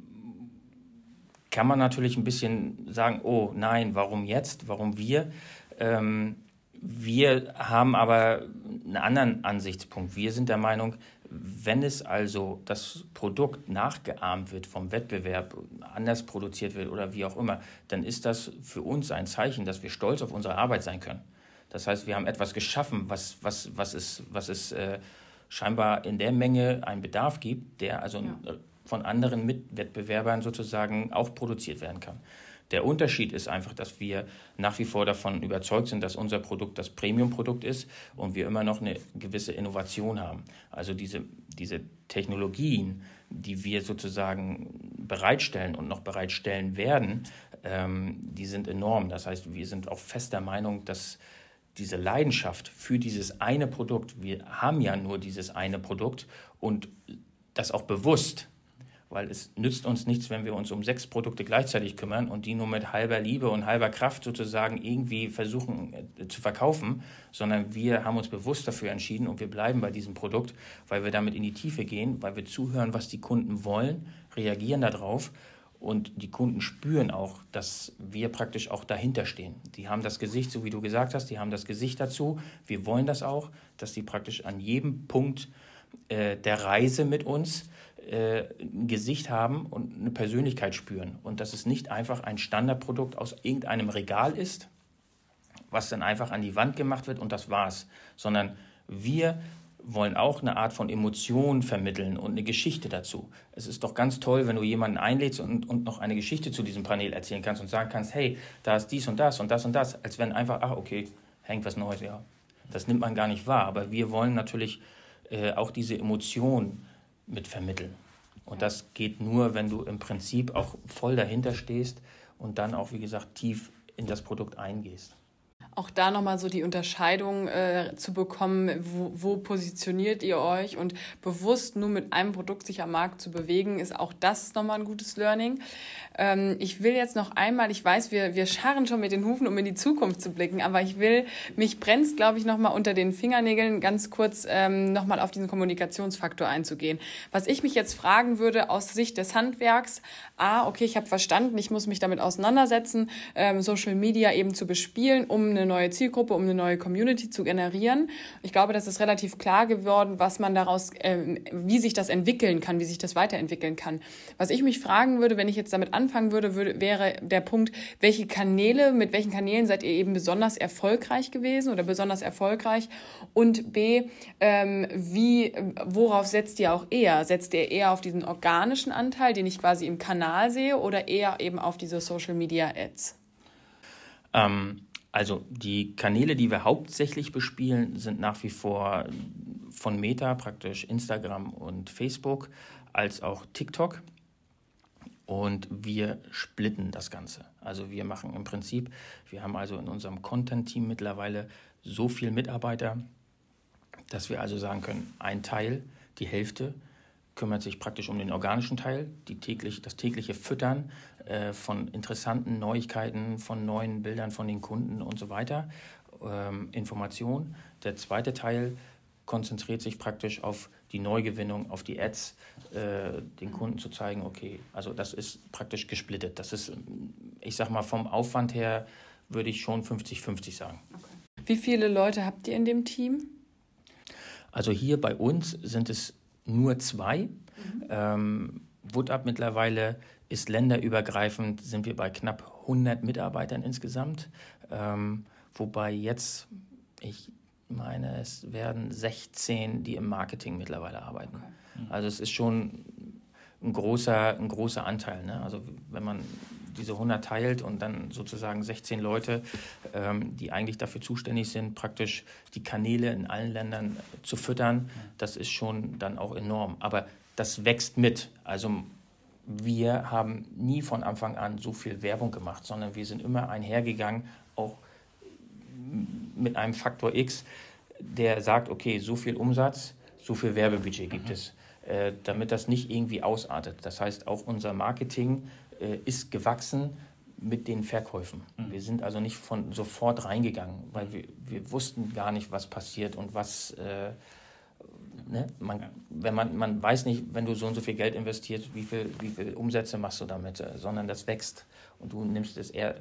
C: kann man natürlich ein bisschen sagen, oh nein, warum jetzt, warum wir? Ähm, wir haben aber einen anderen Ansichtspunkt. Wir sind der Meinung, wenn es also das Produkt nachgeahmt wird vom Wettbewerb, anders produziert wird oder wie auch immer, dann ist das für uns ein Zeichen, dass wir stolz auf unsere Arbeit sein können. Das heißt, wir haben etwas geschaffen, was, was, was es, was es äh, scheinbar in der Menge einen Bedarf gibt, der also ja. von anderen Mitwettbewerbern sozusagen auch produziert werden kann. Der Unterschied ist einfach, dass wir nach wie vor davon überzeugt sind, dass unser Produkt das Premium-Produkt ist und wir immer noch eine gewisse Innovation haben. Also diese, diese Technologien, die wir sozusagen bereitstellen und noch bereitstellen werden, ähm, die sind enorm. Das heißt, wir sind auch fest der Meinung, dass diese Leidenschaft für dieses eine Produkt, wir haben ja nur dieses eine Produkt und das auch bewusst weil es nützt uns nichts, wenn wir uns um sechs Produkte gleichzeitig kümmern und die nur mit halber Liebe und halber Kraft sozusagen irgendwie versuchen äh, zu verkaufen, sondern wir haben uns bewusst dafür entschieden und wir bleiben bei diesem Produkt, weil wir damit in die Tiefe gehen, weil wir zuhören, was die Kunden wollen, reagieren darauf und die Kunden spüren auch, dass wir praktisch auch dahinter stehen. Die haben das Gesicht, so wie du gesagt hast, die haben das Gesicht dazu. Wir wollen das auch, dass die praktisch an jedem Punkt äh, der Reise mit uns äh, ein Gesicht haben und eine Persönlichkeit spüren. Und dass es nicht einfach ein Standardprodukt aus irgendeinem Regal ist, was dann einfach an die Wand gemacht wird und das war's. Sondern wir wollen auch eine Art von Emotion vermitteln und eine Geschichte dazu. Es ist doch ganz toll, wenn du jemanden einlädst und, und noch eine Geschichte zu diesem Panel erzählen kannst und sagen kannst, hey, da ist dies und das und das und das, als wenn einfach, ach okay, hängt was Neues, ja. Das nimmt man gar nicht wahr. Aber wir wollen natürlich äh, auch diese Emotion mit vermitteln. Und das geht nur, wenn du im Prinzip auch voll dahinter stehst und dann auch, wie gesagt, tief in das Produkt eingehst
A: auch da nochmal so die Unterscheidung äh, zu bekommen, wo, wo positioniert ihr euch und bewusst nur mit einem Produkt sich am Markt zu bewegen, ist auch das nochmal ein gutes Learning. Ähm, ich will jetzt noch einmal, ich weiß, wir, wir scharren schon mit den Hufen, um in die Zukunft zu blicken, aber ich will, mich brennt glaube ich, nochmal unter den Fingernägeln, ganz kurz ähm, nochmal auf diesen Kommunikationsfaktor einzugehen. Was ich mich jetzt fragen würde aus Sicht des Handwerks, ah, okay, ich habe verstanden, ich muss mich damit auseinandersetzen, ähm, Social Media eben zu bespielen, um eine neue Zielgruppe, um eine neue Community zu generieren. Ich glaube, das ist relativ klar geworden, was man daraus, äh, wie sich das entwickeln kann, wie sich das weiterentwickeln kann. Was ich mich fragen würde, wenn ich jetzt damit anfangen würde, würde wäre der Punkt, welche Kanäle, mit welchen Kanälen seid ihr eben besonders erfolgreich gewesen oder besonders erfolgreich? Und B, ähm, wie, worauf setzt ihr auch eher? Setzt ihr eher auf diesen organischen Anteil, den ich quasi im Kanal sehe, oder eher eben auf diese Social Media Ads?
C: Ähm, also die Kanäle, die wir hauptsächlich bespielen, sind nach wie vor von Meta, praktisch Instagram und Facebook, als auch TikTok. Und wir splitten das Ganze. Also wir machen im Prinzip, wir haben also in unserem Content-Team mittlerweile so viele Mitarbeiter, dass wir also sagen können, ein Teil, die Hälfte, kümmert sich praktisch um den organischen Teil, die täglich, das tägliche Füttern äh, von interessanten Neuigkeiten, von neuen Bildern von den Kunden und so weiter, ähm, Information. Der zweite Teil konzentriert sich praktisch auf die Neugewinnung, auf die Ads, äh, den Kunden zu zeigen, okay, also das ist praktisch gesplittet. Das ist, ich sag mal, vom Aufwand her würde ich schon 50-50 sagen. Okay.
A: Wie viele Leute habt ihr in dem Team?
C: Also hier bei uns sind es nur zwei. Mhm. Ähm, WoodUp mittlerweile ist länderübergreifend, sind wir bei knapp 100 Mitarbeitern insgesamt. Ähm, wobei jetzt, ich meine, es werden 16, die im Marketing mittlerweile arbeiten. Okay. Also es ist schon ein großer, ein großer Anteil. Ne? Also wenn man diese 100 teilt und dann sozusagen 16 Leute, ähm, die eigentlich dafür zuständig sind, praktisch die Kanäle in allen Ländern zu füttern, das ist schon dann auch enorm. Aber das wächst mit. Also wir haben nie von Anfang an so viel Werbung gemacht, sondern wir sind immer einhergegangen, auch mit einem Faktor X, der sagt, okay, so viel Umsatz, so viel Werbebudget gibt mhm. es, äh, damit das nicht irgendwie ausartet. Das heißt, auch unser Marketing äh, ist gewachsen mit den Verkäufen. Mhm. Wir sind also nicht von sofort reingegangen, weil wir, wir wussten gar nicht, was passiert und was. Äh, ne? man, wenn man, man weiß nicht, wenn du so und so viel Geld investierst, wie viel, wie viel Umsätze machst du damit, äh, sondern das wächst und du nimmst es eher,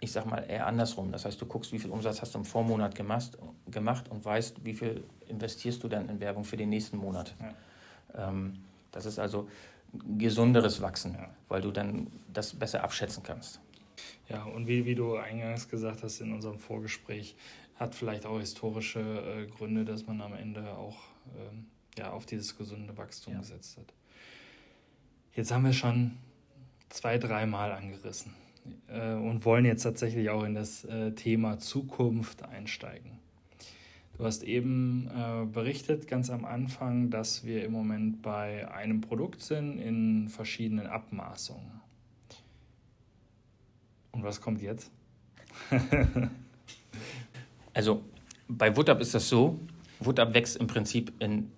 C: ich sag mal, eher andersrum. Das heißt, du guckst, wie viel Umsatz hast du im Vormonat gemacht, gemacht und weißt, wie viel investierst du dann in Werbung für den nächsten Monat. Ja. Ähm, das ist also, gesunderes Wachsen, ja. weil du dann das besser abschätzen kannst.
B: Ja, und wie, wie du eingangs gesagt hast in unserem Vorgespräch, hat vielleicht auch historische äh, Gründe, dass man am Ende auch ähm, ja, auf dieses gesunde Wachstum ja. gesetzt hat. Jetzt haben wir schon zwei, dreimal angerissen äh, und wollen jetzt tatsächlich auch in das äh, Thema Zukunft einsteigen. Du hast eben äh, berichtet ganz am Anfang, dass wir im Moment bei einem Produkt sind in verschiedenen Abmaßungen. Und was kommt jetzt? [LAUGHS]
C: also bei WoodUp ist das so, WoodUp wächst im Prinzip in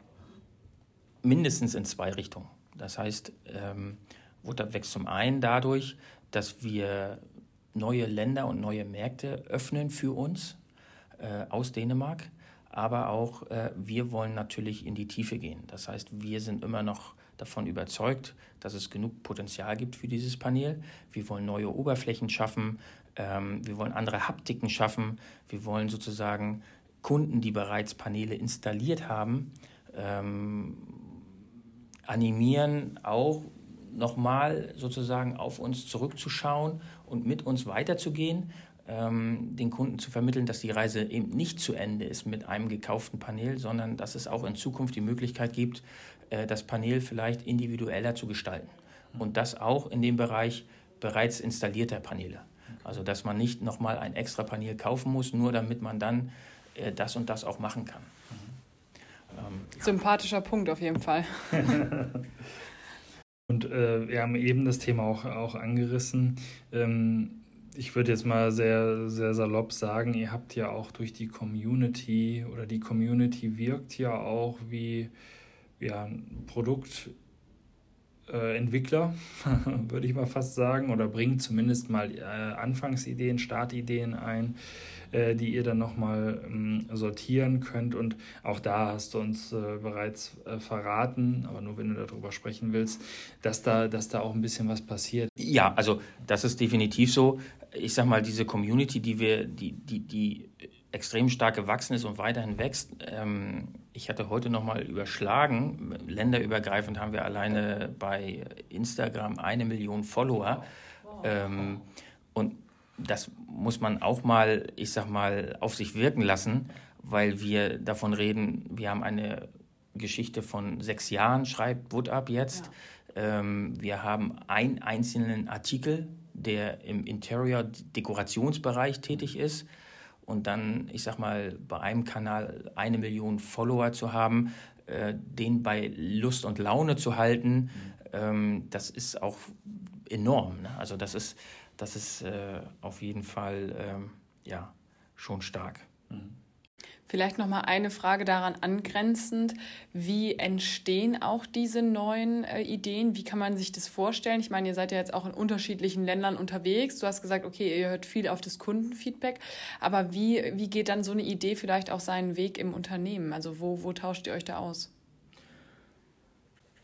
C: mindestens in zwei Richtungen. Das heißt, ähm, WoodUp wächst zum einen dadurch, dass wir neue Länder und neue Märkte öffnen für uns äh, aus Dänemark aber auch äh, wir wollen natürlich in die Tiefe gehen. Das heißt, wir sind immer noch davon überzeugt, dass es genug Potenzial gibt für dieses Panel. Wir wollen neue Oberflächen schaffen, ähm, wir wollen andere Haptiken schaffen, wir wollen sozusagen Kunden, die bereits Paneele installiert haben, ähm, animieren, auch nochmal sozusagen auf uns zurückzuschauen und mit uns weiterzugehen ähm, den Kunden zu vermitteln, dass die Reise eben nicht zu Ende ist mit einem gekauften Panel, sondern dass es auch in Zukunft die Möglichkeit gibt, äh, das Panel vielleicht individueller zu gestalten. Und das auch in dem Bereich bereits installierter Paneele. Also dass man nicht nochmal ein extra Panel kaufen muss, nur damit man dann das und das auch machen kann.
A: Ähm, Sympathischer Punkt auf jeden Fall. [LAUGHS]
B: und äh, wir haben eben das Thema auch, auch angerissen. Ähm, ich würde jetzt mal sehr, sehr salopp sagen, ihr habt ja auch durch die Community oder die Community wirkt ja auch wie ja, ein Produktentwickler, äh, [LAUGHS] würde ich mal fast sagen, oder bringt zumindest mal äh, Anfangsideen, Startideen ein, äh, die ihr dann nochmal ähm, sortieren könnt. Und auch da hast du uns äh, bereits äh, verraten, aber nur wenn du darüber sprechen willst, dass da, dass da auch ein bisschen was passiert.
C: Ja, also das ist definitiv so. Ich sag mal, diese Community, die wir, die, die, die extrem stark gewachsen ist und weiterhin wächst. Ähm, ich hatte heute nochmal überschlagen, länderübergreifend haben wir alleine bei Instagram eine Million Follower. Ähm, und das muss man auch mal, ich sag mal, auf sich wirken lassen, weil wir davon reden, wir haben eine Geschichte von sechs Jahren, schreibt Wood Up jetzt. Ja. Ähm, wir haben einen einzelnen Artikel, der im Interior-Dekorationsbereich tätig ist. Und dann, ich sag mal, bei einem Kanal eine Million Follower zu haben, äh, den bei Lust und Laune zu halten, ähm, das ist auch enorm. Ne? Also das ist das ist äh, auf jeden Fall ähm, ja, schon stark. Mhm.
A: Vielleicht noch mal eine Frage daran angrenzend: Wie entstehen auch diese neuen äh, Ideen? Wie kann man sich das vorstellen? Ich meine, ihr seid ja jetzt auch in unterschiedlichen Ländern unterwegs. Du hast gesagt, okay, ihr hört viel auf das Kundenfeedback. Aber wie, wie geht dann so eine Idee vielleicht auch seinen Weg im Unternehmen? Also wo, wo tauscht ihr euch da aus?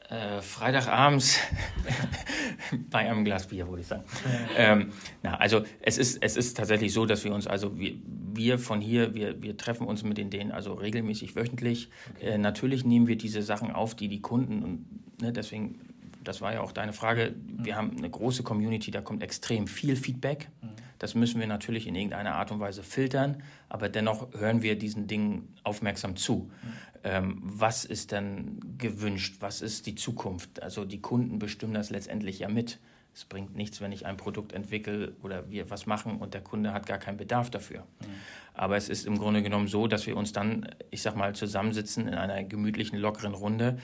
C: Äh, Freitagabends [LAUGHS] bei einem Glas Bier, würde ich sagen. Ähm, na, also es ist, es ist tatsächlich so, dass wir uns, also wir, wir von hier, wir, wir treffen uns mit den denen also regelmäßig wöchentlich. Okay. Äh, natürlich nehmen wir diese Sachen auf, die die Kunden und ne, deswegen, das war ja auch deine Frage, mhm. wir haben eine große Community, da kommt extrem viel Feedback. Mhm. Das müssen wir natürlich in irgendeiner Art und Weise filtern, aber dennoch hören wir diesen Dingen aufmerksam zu. Mhm ähm, was ist denn gewünscht, was ist die Zukunft. Also die Kunden bestimmen das letztendlich ja mit. Es bringt nichts, wenn ich ein Produkt entwickle oder wir was machen und der Kunde hat gar keinen Bedarf dafür. Mhm. Aber es ist im Grunde genommen so, dass wir uns dann, ich sag mal, zusammensitzen in einer gemütlichen, lockeren Runde,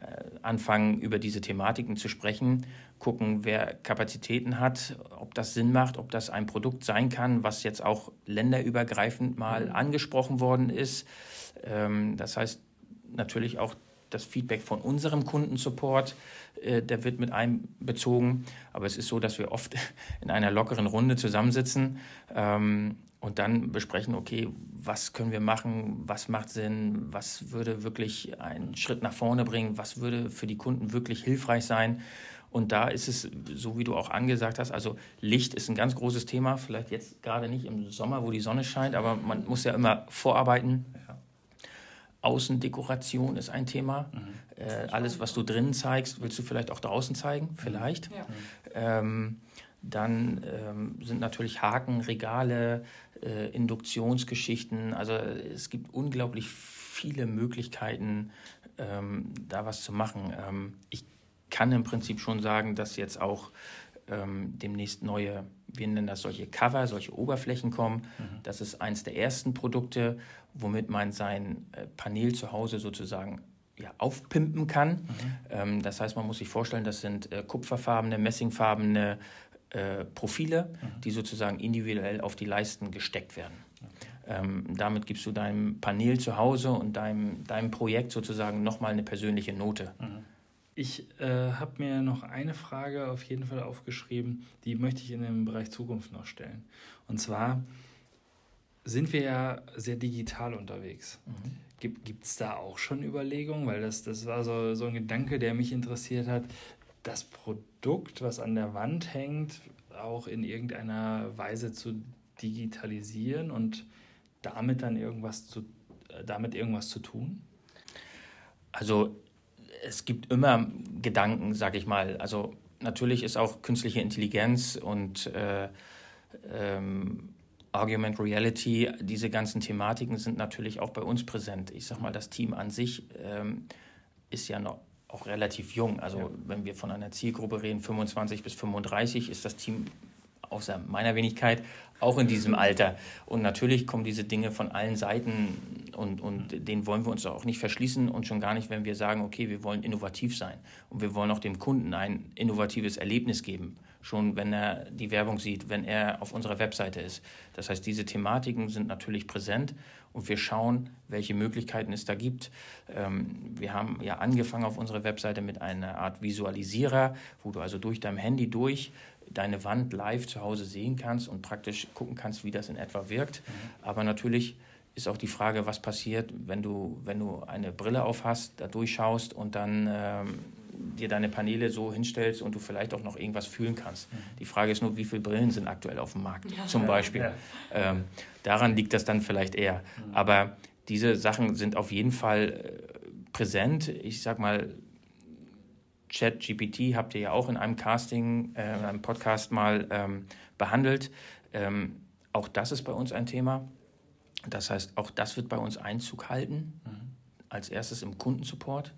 C: äh, anfangen über diese Thematiken zu sprechen, gucken, wer Kapazitäten hat, ob das Sinn macht, ob das ein Produkt sein kann, was jetzt auch länderübergreifend mal mhm. angesprochen worden ist. Ähm, das heißt natürlich auch das Feedback von unserem Kundensupport, äh, der wird mit einbezogen. Aber es ist so, dass wir oft [LAUGHS] in einer lockeren Runde zusammensitzen ähm, und dann besprechen, okay, was können wir machen, was macht Sinn, was würde wirklich einen Schritt nach vorne bringen, was würde für die Kunden wirklich hilfreich sein. Und da ist es, so wie du auch angesagt hast, also Licht ist ein ganz großes Thema, vielleicht jetzt gerade nicht im Sommer, wo die Sonne scheint, aber man muss ja immer vorarbeiten. Außendekoration ist ein Thema. Mhm. Äh, alles, was du drinnen zeigst, willst du vielleicht auch draußen zeigen, mhm. vielleicht. Ja. Ähm, dann ähm, sind natürlich Haken, Regale, äh, Induktionsgeschichten. Also es gibt unglaublich viele Möglichkeiten, ähm, da was zu machen. Ähm, ich kann im Prinzip schon sagen, dass jetzt auch ähm, demnächst neue, wir nennen das solche Cover, solche Oberflächen kommen. Mhm. Das ist eins der ersten Produkte, womit man sein äh, Panel zu Hause sozusagen ja, aufpimpen kann. Mhm. Ähm, das heißt, man muss sich vorstellen, das sind äh, kupferfarbene, messingfarbene äh, Profile, mhm. die sozusagen individuell auf die Leisten gesteckt werden. Ähm, damit gibst du deinem Panel zu Hause und deinem, deinem Projekt sozusagen nochmal eine persönliche Note.
B: Mhm. Ich äh, habe mir noch eine Frage auf jeden Fall aufgeschrieben, die möchte ich in dem Bereich Zukunft noch stellen. Und zwar sind wir ja sehr digital unterwegs. Mhm. Gibt es da auch schon Überlegungen? Weil das, das war so, so ein Gedanke, der mich interessiert hat. Das Produkt, was an der Wand hängt, auch in irgendeiner Weise zu digitalisieren und damit dann irgendwas zu, äh, damit irgendwas zu tun?
C: Also es gibt immer Gedanken, sag ich mal. Also natürlich ist auch künstliche Intelligenz und äh, ähm, Argument Reality, diese ganzen Thematiken sind natürlich auch bei uns präsent. Ich sag mal, das Team an sich ähm, ist ja noch auch relativ jung. Also ja. wenn wir von einer Zielgruppe reden, 25 bis 35, ist das Team außer meiner Wenigkeit, auch in diesem Alter. Und natürlich kommen diese Dinge von allen Seiten und, und denen wollen wir uns auch nicht verschließen und schon gar nicht, wenn wir sagen, okay, wir wollen innovativ sein und wir wollen auch dem Kunden ein innovatives Erlebnis geben, schon wenn er die Werbung sieht, wenn er auf unserer Webseite ist. Das heißt, diese Thematiken sind natürlich präsent und wir schauen, welche Möglichkeiten es da gibt. Ähm, wir haben ja angefangen auf unserer Webseite mit einer Art Visualisierer, wo du also durch dein Handy durch deine Wand live zu Hause sehen kannst und praktisch gucken kannst, wie das in etwa wirkt. Mhm. Aber natürlich ist auch die Frage, was passiert, wenn du, wenn du eine Brille auf hast, da durchschaust und dann ähm, dir deine Paneele so hinstellst und du vielleicht auch noch irgendwas fühlen kannst. Mhm. Die Frage ist nur, wie viele Brillen sind aktuell auf dem Markt, ja. zum Beispiel. Ja. Ähm, daran liegt das dann vielleicht eher. Mhm. Aber diese Sachen sind auf jeden Fall äh, präsent. Ich sag mal, ChatGPT habt ihr ja auch in einem Casting, äh, in einem Podcast mal ähm, behandelt. Ähm, auch das ist bei uns ein Thema. Das heißt, auch das wird bei uns Einzug halten. Mhm. Als erstes im Kundensupport.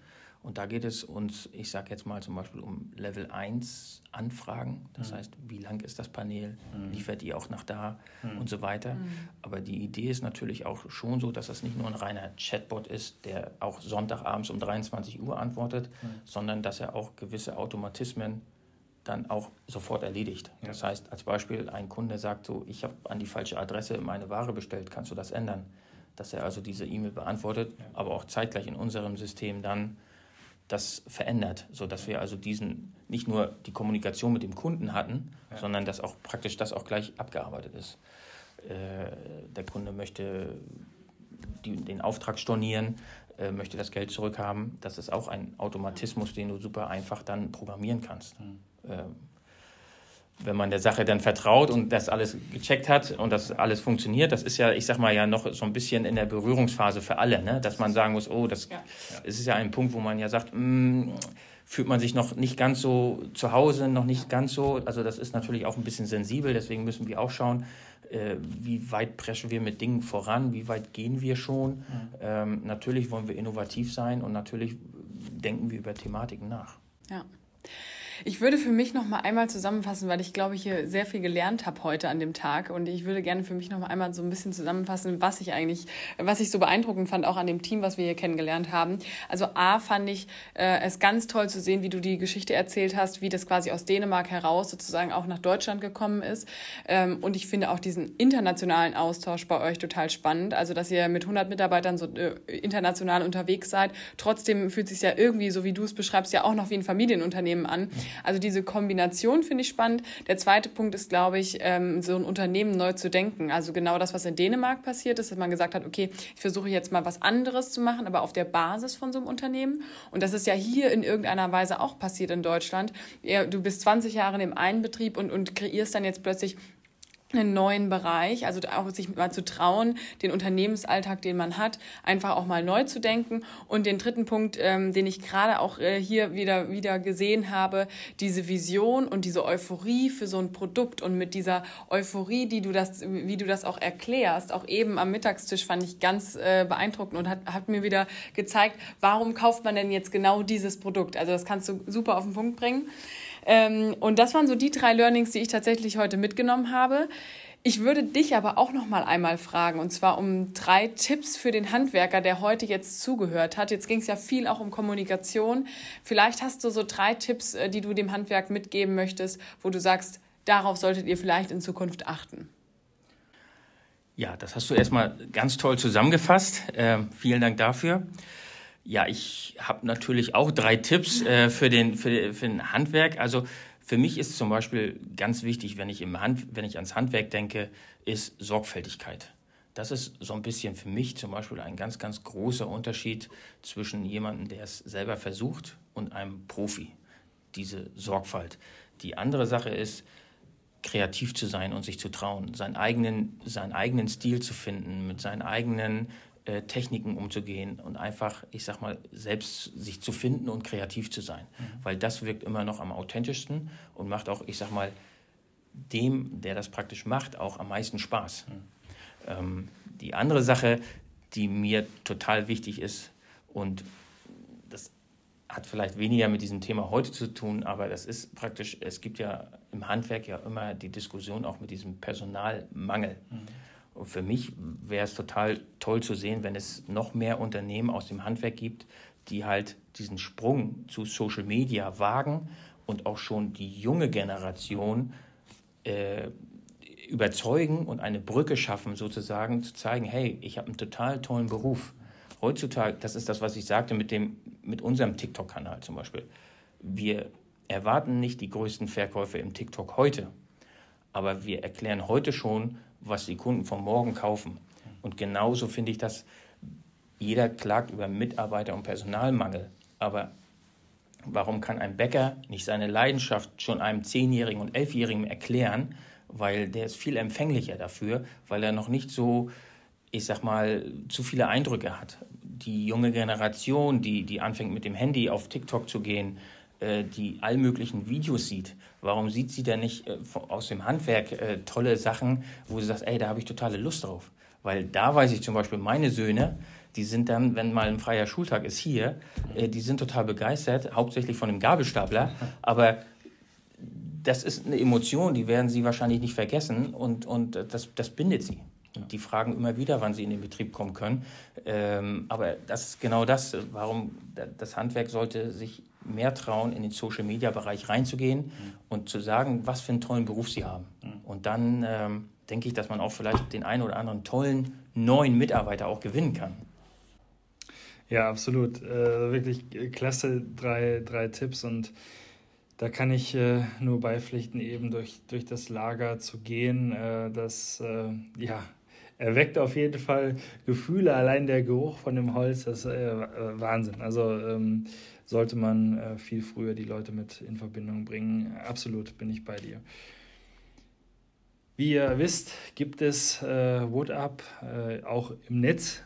C: Und da geht es uns, ich sage jetzt mal zum Beispiel um Level 1 Anfragen. Das mhm. heißt, wie lang ist das Panel? Mhm. Liefert ihr auch nach da mhm. und so weiter. Mhm. Aber die Idee ist natürlich auch schon so, dass das nicht nur ein reiner Chatbot ist, der auch Sonntagabends um 23 Uhr antwortet, mhm. sondern dass er auch gewisse Automatismen dann auch sofort erledigt. Ja. Das heißt, als Beispiel, ein Kunde sagt so, ich habe an die falsche Adresse meine Ware bestellt, kannst du das ändern? Dass er also diese E-Mail beantwortet, ja. aber auch zeitgleich in unserem System dann das verändert, sodass wir also diesen nicht nur die Kommunikation mit dem Kunden hatten, ja. sondern dass auch praktisch das auch gleich abgearbeitet ist. Äh, der Kunde möchte die, den Auftrag stornieren, äh, möchte das Geld zurückhaben. Das ist auch ein Automatismus, den du super einfach dann programmieren kannst. Mhm. Äh, wenn man der Sache dann vertraut und das alles gecheckt hat und das alles funktioniert, das ist ja, ich sag mal, ja noch so ein bisschen in der Berührungsphase für alle, ne? dass man sagen muss, oh, das ja. ist ja ein Punkt, wo man ja sagt, mh, mm, fühlt man sich noch nicht ganz so zu Hause, noch nicht ganz so, also das ist natürlich auch ein bisschen sensibel, deswegen müssen wir auch schauen, äh, wie weit preschen wir mit Dingen voran, wie weit gehen wir schon. Mhm. Ähm, natürlich wollen wir innovativ sein und natürlich denken wir über Thematiken nach.
A: Ja. Ich würde für mich noch mal einmal zusammenfassen, weil ich glaube, ich hier sehr viel gelernt habe heute an dem Tag und ich würde gerne für mich noch mal einmal so ein bisschen zusammenfassen, was ich eigentlich, was ich so beeindruckend fand, auch an dem Team, was wir hier kennengelernt haben. Also A fand ich äh, es ganz toll zu sehen, wie du die Geschichte erzählt hast, wie das quasi aus Dänemark heraus sozusagen auch nach Deutschland gekommen ist. Ähm, und ich finde auch diesen internationalen Austausch bei euch total spannend. Also, dass ihr mit 100 Mitarbeitern so äh, international unterwegs seid. Trotzdem fühlt es sich ja irgendwie, so wie du es beschreibst, ja auch noch wie ein Familienunternehmen an. Also diese Kombination finde ich spannend. Der zweite Punkt ist, glaube ich, ähm, so ein Unternehmen neu zu denken. Also genau das, was in Dänemark passiert ist, dass man gesagt hat, okay, ich versuche jetzt mal was anderes zu machen, aber auf der Basis von so einem Unternehmen. Und das ist ja hier in irgendeiner Weise auch passiert in Deutschland. Du bist 20 Jahre in dem einen Betrieb und, und kreierst dann jetzt plötzlich einen neuen Bereich, also auch sich mal zu trauen, den Unternehmensalltag, den man hat, einfach auch mal neu zu denken. Und den dritten Punkt, ähm, den ich gerade auch äh, hier wieder, wieder gesehen habe, diese Vision und diese Euphorie für so ein Produkt und mit dieser Euphorie, die du das, wie du das auch erklärst, auch eben am Mittagstisch fand ich ganz äh, beeindruckend und hat, hat mir wieder gezeigt, warum kauft man denn jetzt genau dieses Produkt? Also das kannst du super auf den Punkt bringen. Ähm, und das waren so die drei Learnings, die ich tatsächlich heute mitgenommen habe. Ich würde dich aber auch noch mal einmal fragen, und zwar um drei Tipps für den Handwerker, der heute jetzt zugehört hat. Jetzt ging es ja viel auch um Kommunikation. Vielleicht hast du so drei Tipps, äh, die du dem Handwerk mitgeben möchtest, wo du sagst, darauf solltet ihr vielleicht in Zukunft achten.
C: Ja, das hast du erstmal ganz toll zusammengefasst. Äh, vielen Dank dafür. Ja, ich habe natürlich auch drei Tipps äh, für, den, für, für den Handwerk. Also für mich ist zum Beispiel ganz wichtig, wenn ich, im Hand, wenn ich ans Handwerk denke, ist Sorgfältigkeit. Das ist so ein bisschen für mich zum Beispiel ein ganz, ganz großer Unterschied zwischen jemandem, der es selber versucht, und einem Profi. Diese Sorgfalt. Die andere Sache ist, kreativ zu sein und sich zu trauen, seinen eigenen, seinen eigenen Stil zu finden, mit seinen eigenen äh, Techniken umzugehen und einfach, ich sag mal, selbst sich zu finden und kreativ zu sein. Mhm. Weil das wirkt immer noch am authentischsten und macht auch, ich sag mal, dem, der das praktisch macht, auch am meisten Spaß. Mhm. Ähm, die andere Sache, die mir total wichtig ist und das hat vielleicht weniger mit diesem Thema heute zu tun, aber das ist praktisch, es gibt ja im Handwerk ja immer die Diskussion auch mit diesem Personalmangel. Mhm. Und für mich wäre es total toll zu sehen, wenn es noch mehr Unternehmen aus dem Handwerk gibt, die halt diesen Sprung zu Social Media wagen und auch schon die junge Generation äh, überzeugen und eine Brücke schaffen, sozusagen zu zeigen, hey, ich habe einen total tollen Beruf. Heutzutage, das ist das, was ich sagte mit, dem, mit unserem TikTok-Kanal zum Beispiel. Wir erwarten nicht die größten Verkäufe im TikTok heute, aber wir erklären heute schon, was die Kunden von morgen kaufen. Und genauso finde ich das, jeder klagt über Mitarbeiter- und Personalmangel, aber warum kann ein Bäcker nicht seine Leidenschaft schon einem Zehnjährigen und Elfjährigen erklären, weil der ist viel empfänglicher dafür, weil er noch nicht so, ich sag mal, zu viele Eindrücke hat. Die junge Generation, die, die anfängt mit dem Handy auf TikTok zu gehen, die all möglichen Videos sieht, warum sieht sie denn nicht äh, aus dem Handwerk äh, tolle Sachen, wo sie sagt, ey, da habe ich totale Lust drauf. Weil da weiß ich zum Beispiel, meine Söhne, die sind dann, wenn mal ein freier Schultag ist hier, äh, die sind total begeistert, hauptsächlich von dem Gabelstapler, aber das ist eine Emotion, die werden sie wahrscheinlich nicht vergessen und, und das, das bindet sie. Die fragen immer wieder, wann sie in den Betrieb kommen können. Ähm, aber das ist genau das, warum das Handwerk sollte sich mehr trauen, in den Social-Media-Bereich reinzugehen mhm. und zu sagen, was für einen tollen Beruf sie haben. Mhm. Und dann ähm, denke ich, dass man auch vielleicht den einen oder anderen tollen neuen Mitarbeiter auch gewinnen kann.
B: Ja, absolut. Äh, wirklich klasse, drei, drei Tipps und da kann ich äh, nur beipflichten, eben durch, durch das Lager zu gehen. Äh, das äh, ja, erweckt auf jeden Fall Gefühle. Allein der Geruch von dem Holz, das ist äh, Wahnsinn. Also ähm, sollte man äh, viel früher die Leute mit in Verbindung bringen. Absolut bin ich bei dir. Wie ihr wisst, gibt es äh, WhatsApp auch im Netz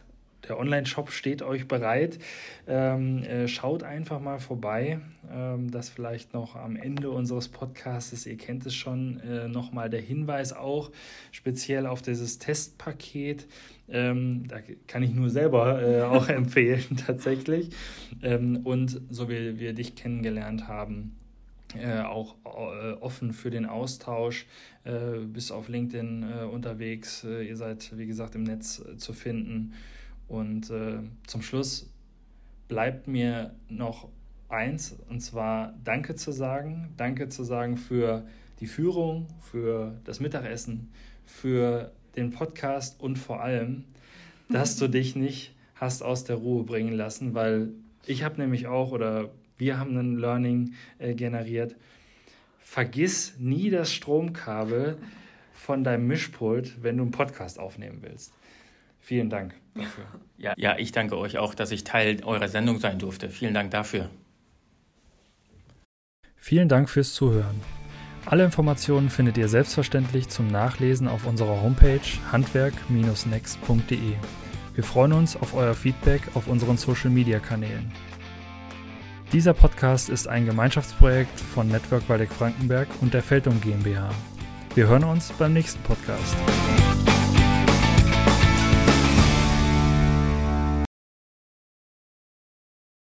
B: der Online-Shop steht euch bereit. Ähm, äh, schaut einfach mal vorbei. Ähm, das vielleicht noch am Ende unseres Podcasts. Ihr kennt es schon. Äh, Nochmal der Hinweis auch speziell auf dieses Testpaket. Ähm, da kann ich nur selber äh, auch [LAUGHS] empfehlen tatsächlich. Ähm, und so wie wir dich kennengelernt haben, äh, auch äh, offen für den Austausch, äh, bis auf LinkedIn äh, unterwegs. Äh, ihr seid, wie gesagt, im Netz äh, zu finden. Und äh, zum Schluss bleibt mir noch eins, und zwar Danke zu sagen. Danke zu sagen für die Führung, für das Mittagessen, für den Podcast und vor allem, [LAUGHS] dass du dich nicht hast aus der Ruhe bringen lassen, weil ich habe nämlich auch oder wir haben ein Learning äh, generiert. Vergiss nie das Stromkabel von deinem Mischpult, wenn du einen Podcast aufnehmen willst. Vielen Dank dafür. [LAUGHS]
C: Ja, ja, ich danke euch auch, dass ich Teil eurer Sendung sein durfte. Vielen Dank dafür.
B: Vielen Dank fürs Zuhören. Alle Informationen findet ihr selbstverständlich zum Nachlesen auf unserer Homepage handwerk-next.de. Wir freuen uns auf euer Feedback auf unseren Social-Media-Kanälen. Dieser Podcast ist ein Gemeinschaftsprojekt von Network Waldeck Frankenberg und der Feldum GmbH. Wir hören uns beim nächsten Podcast.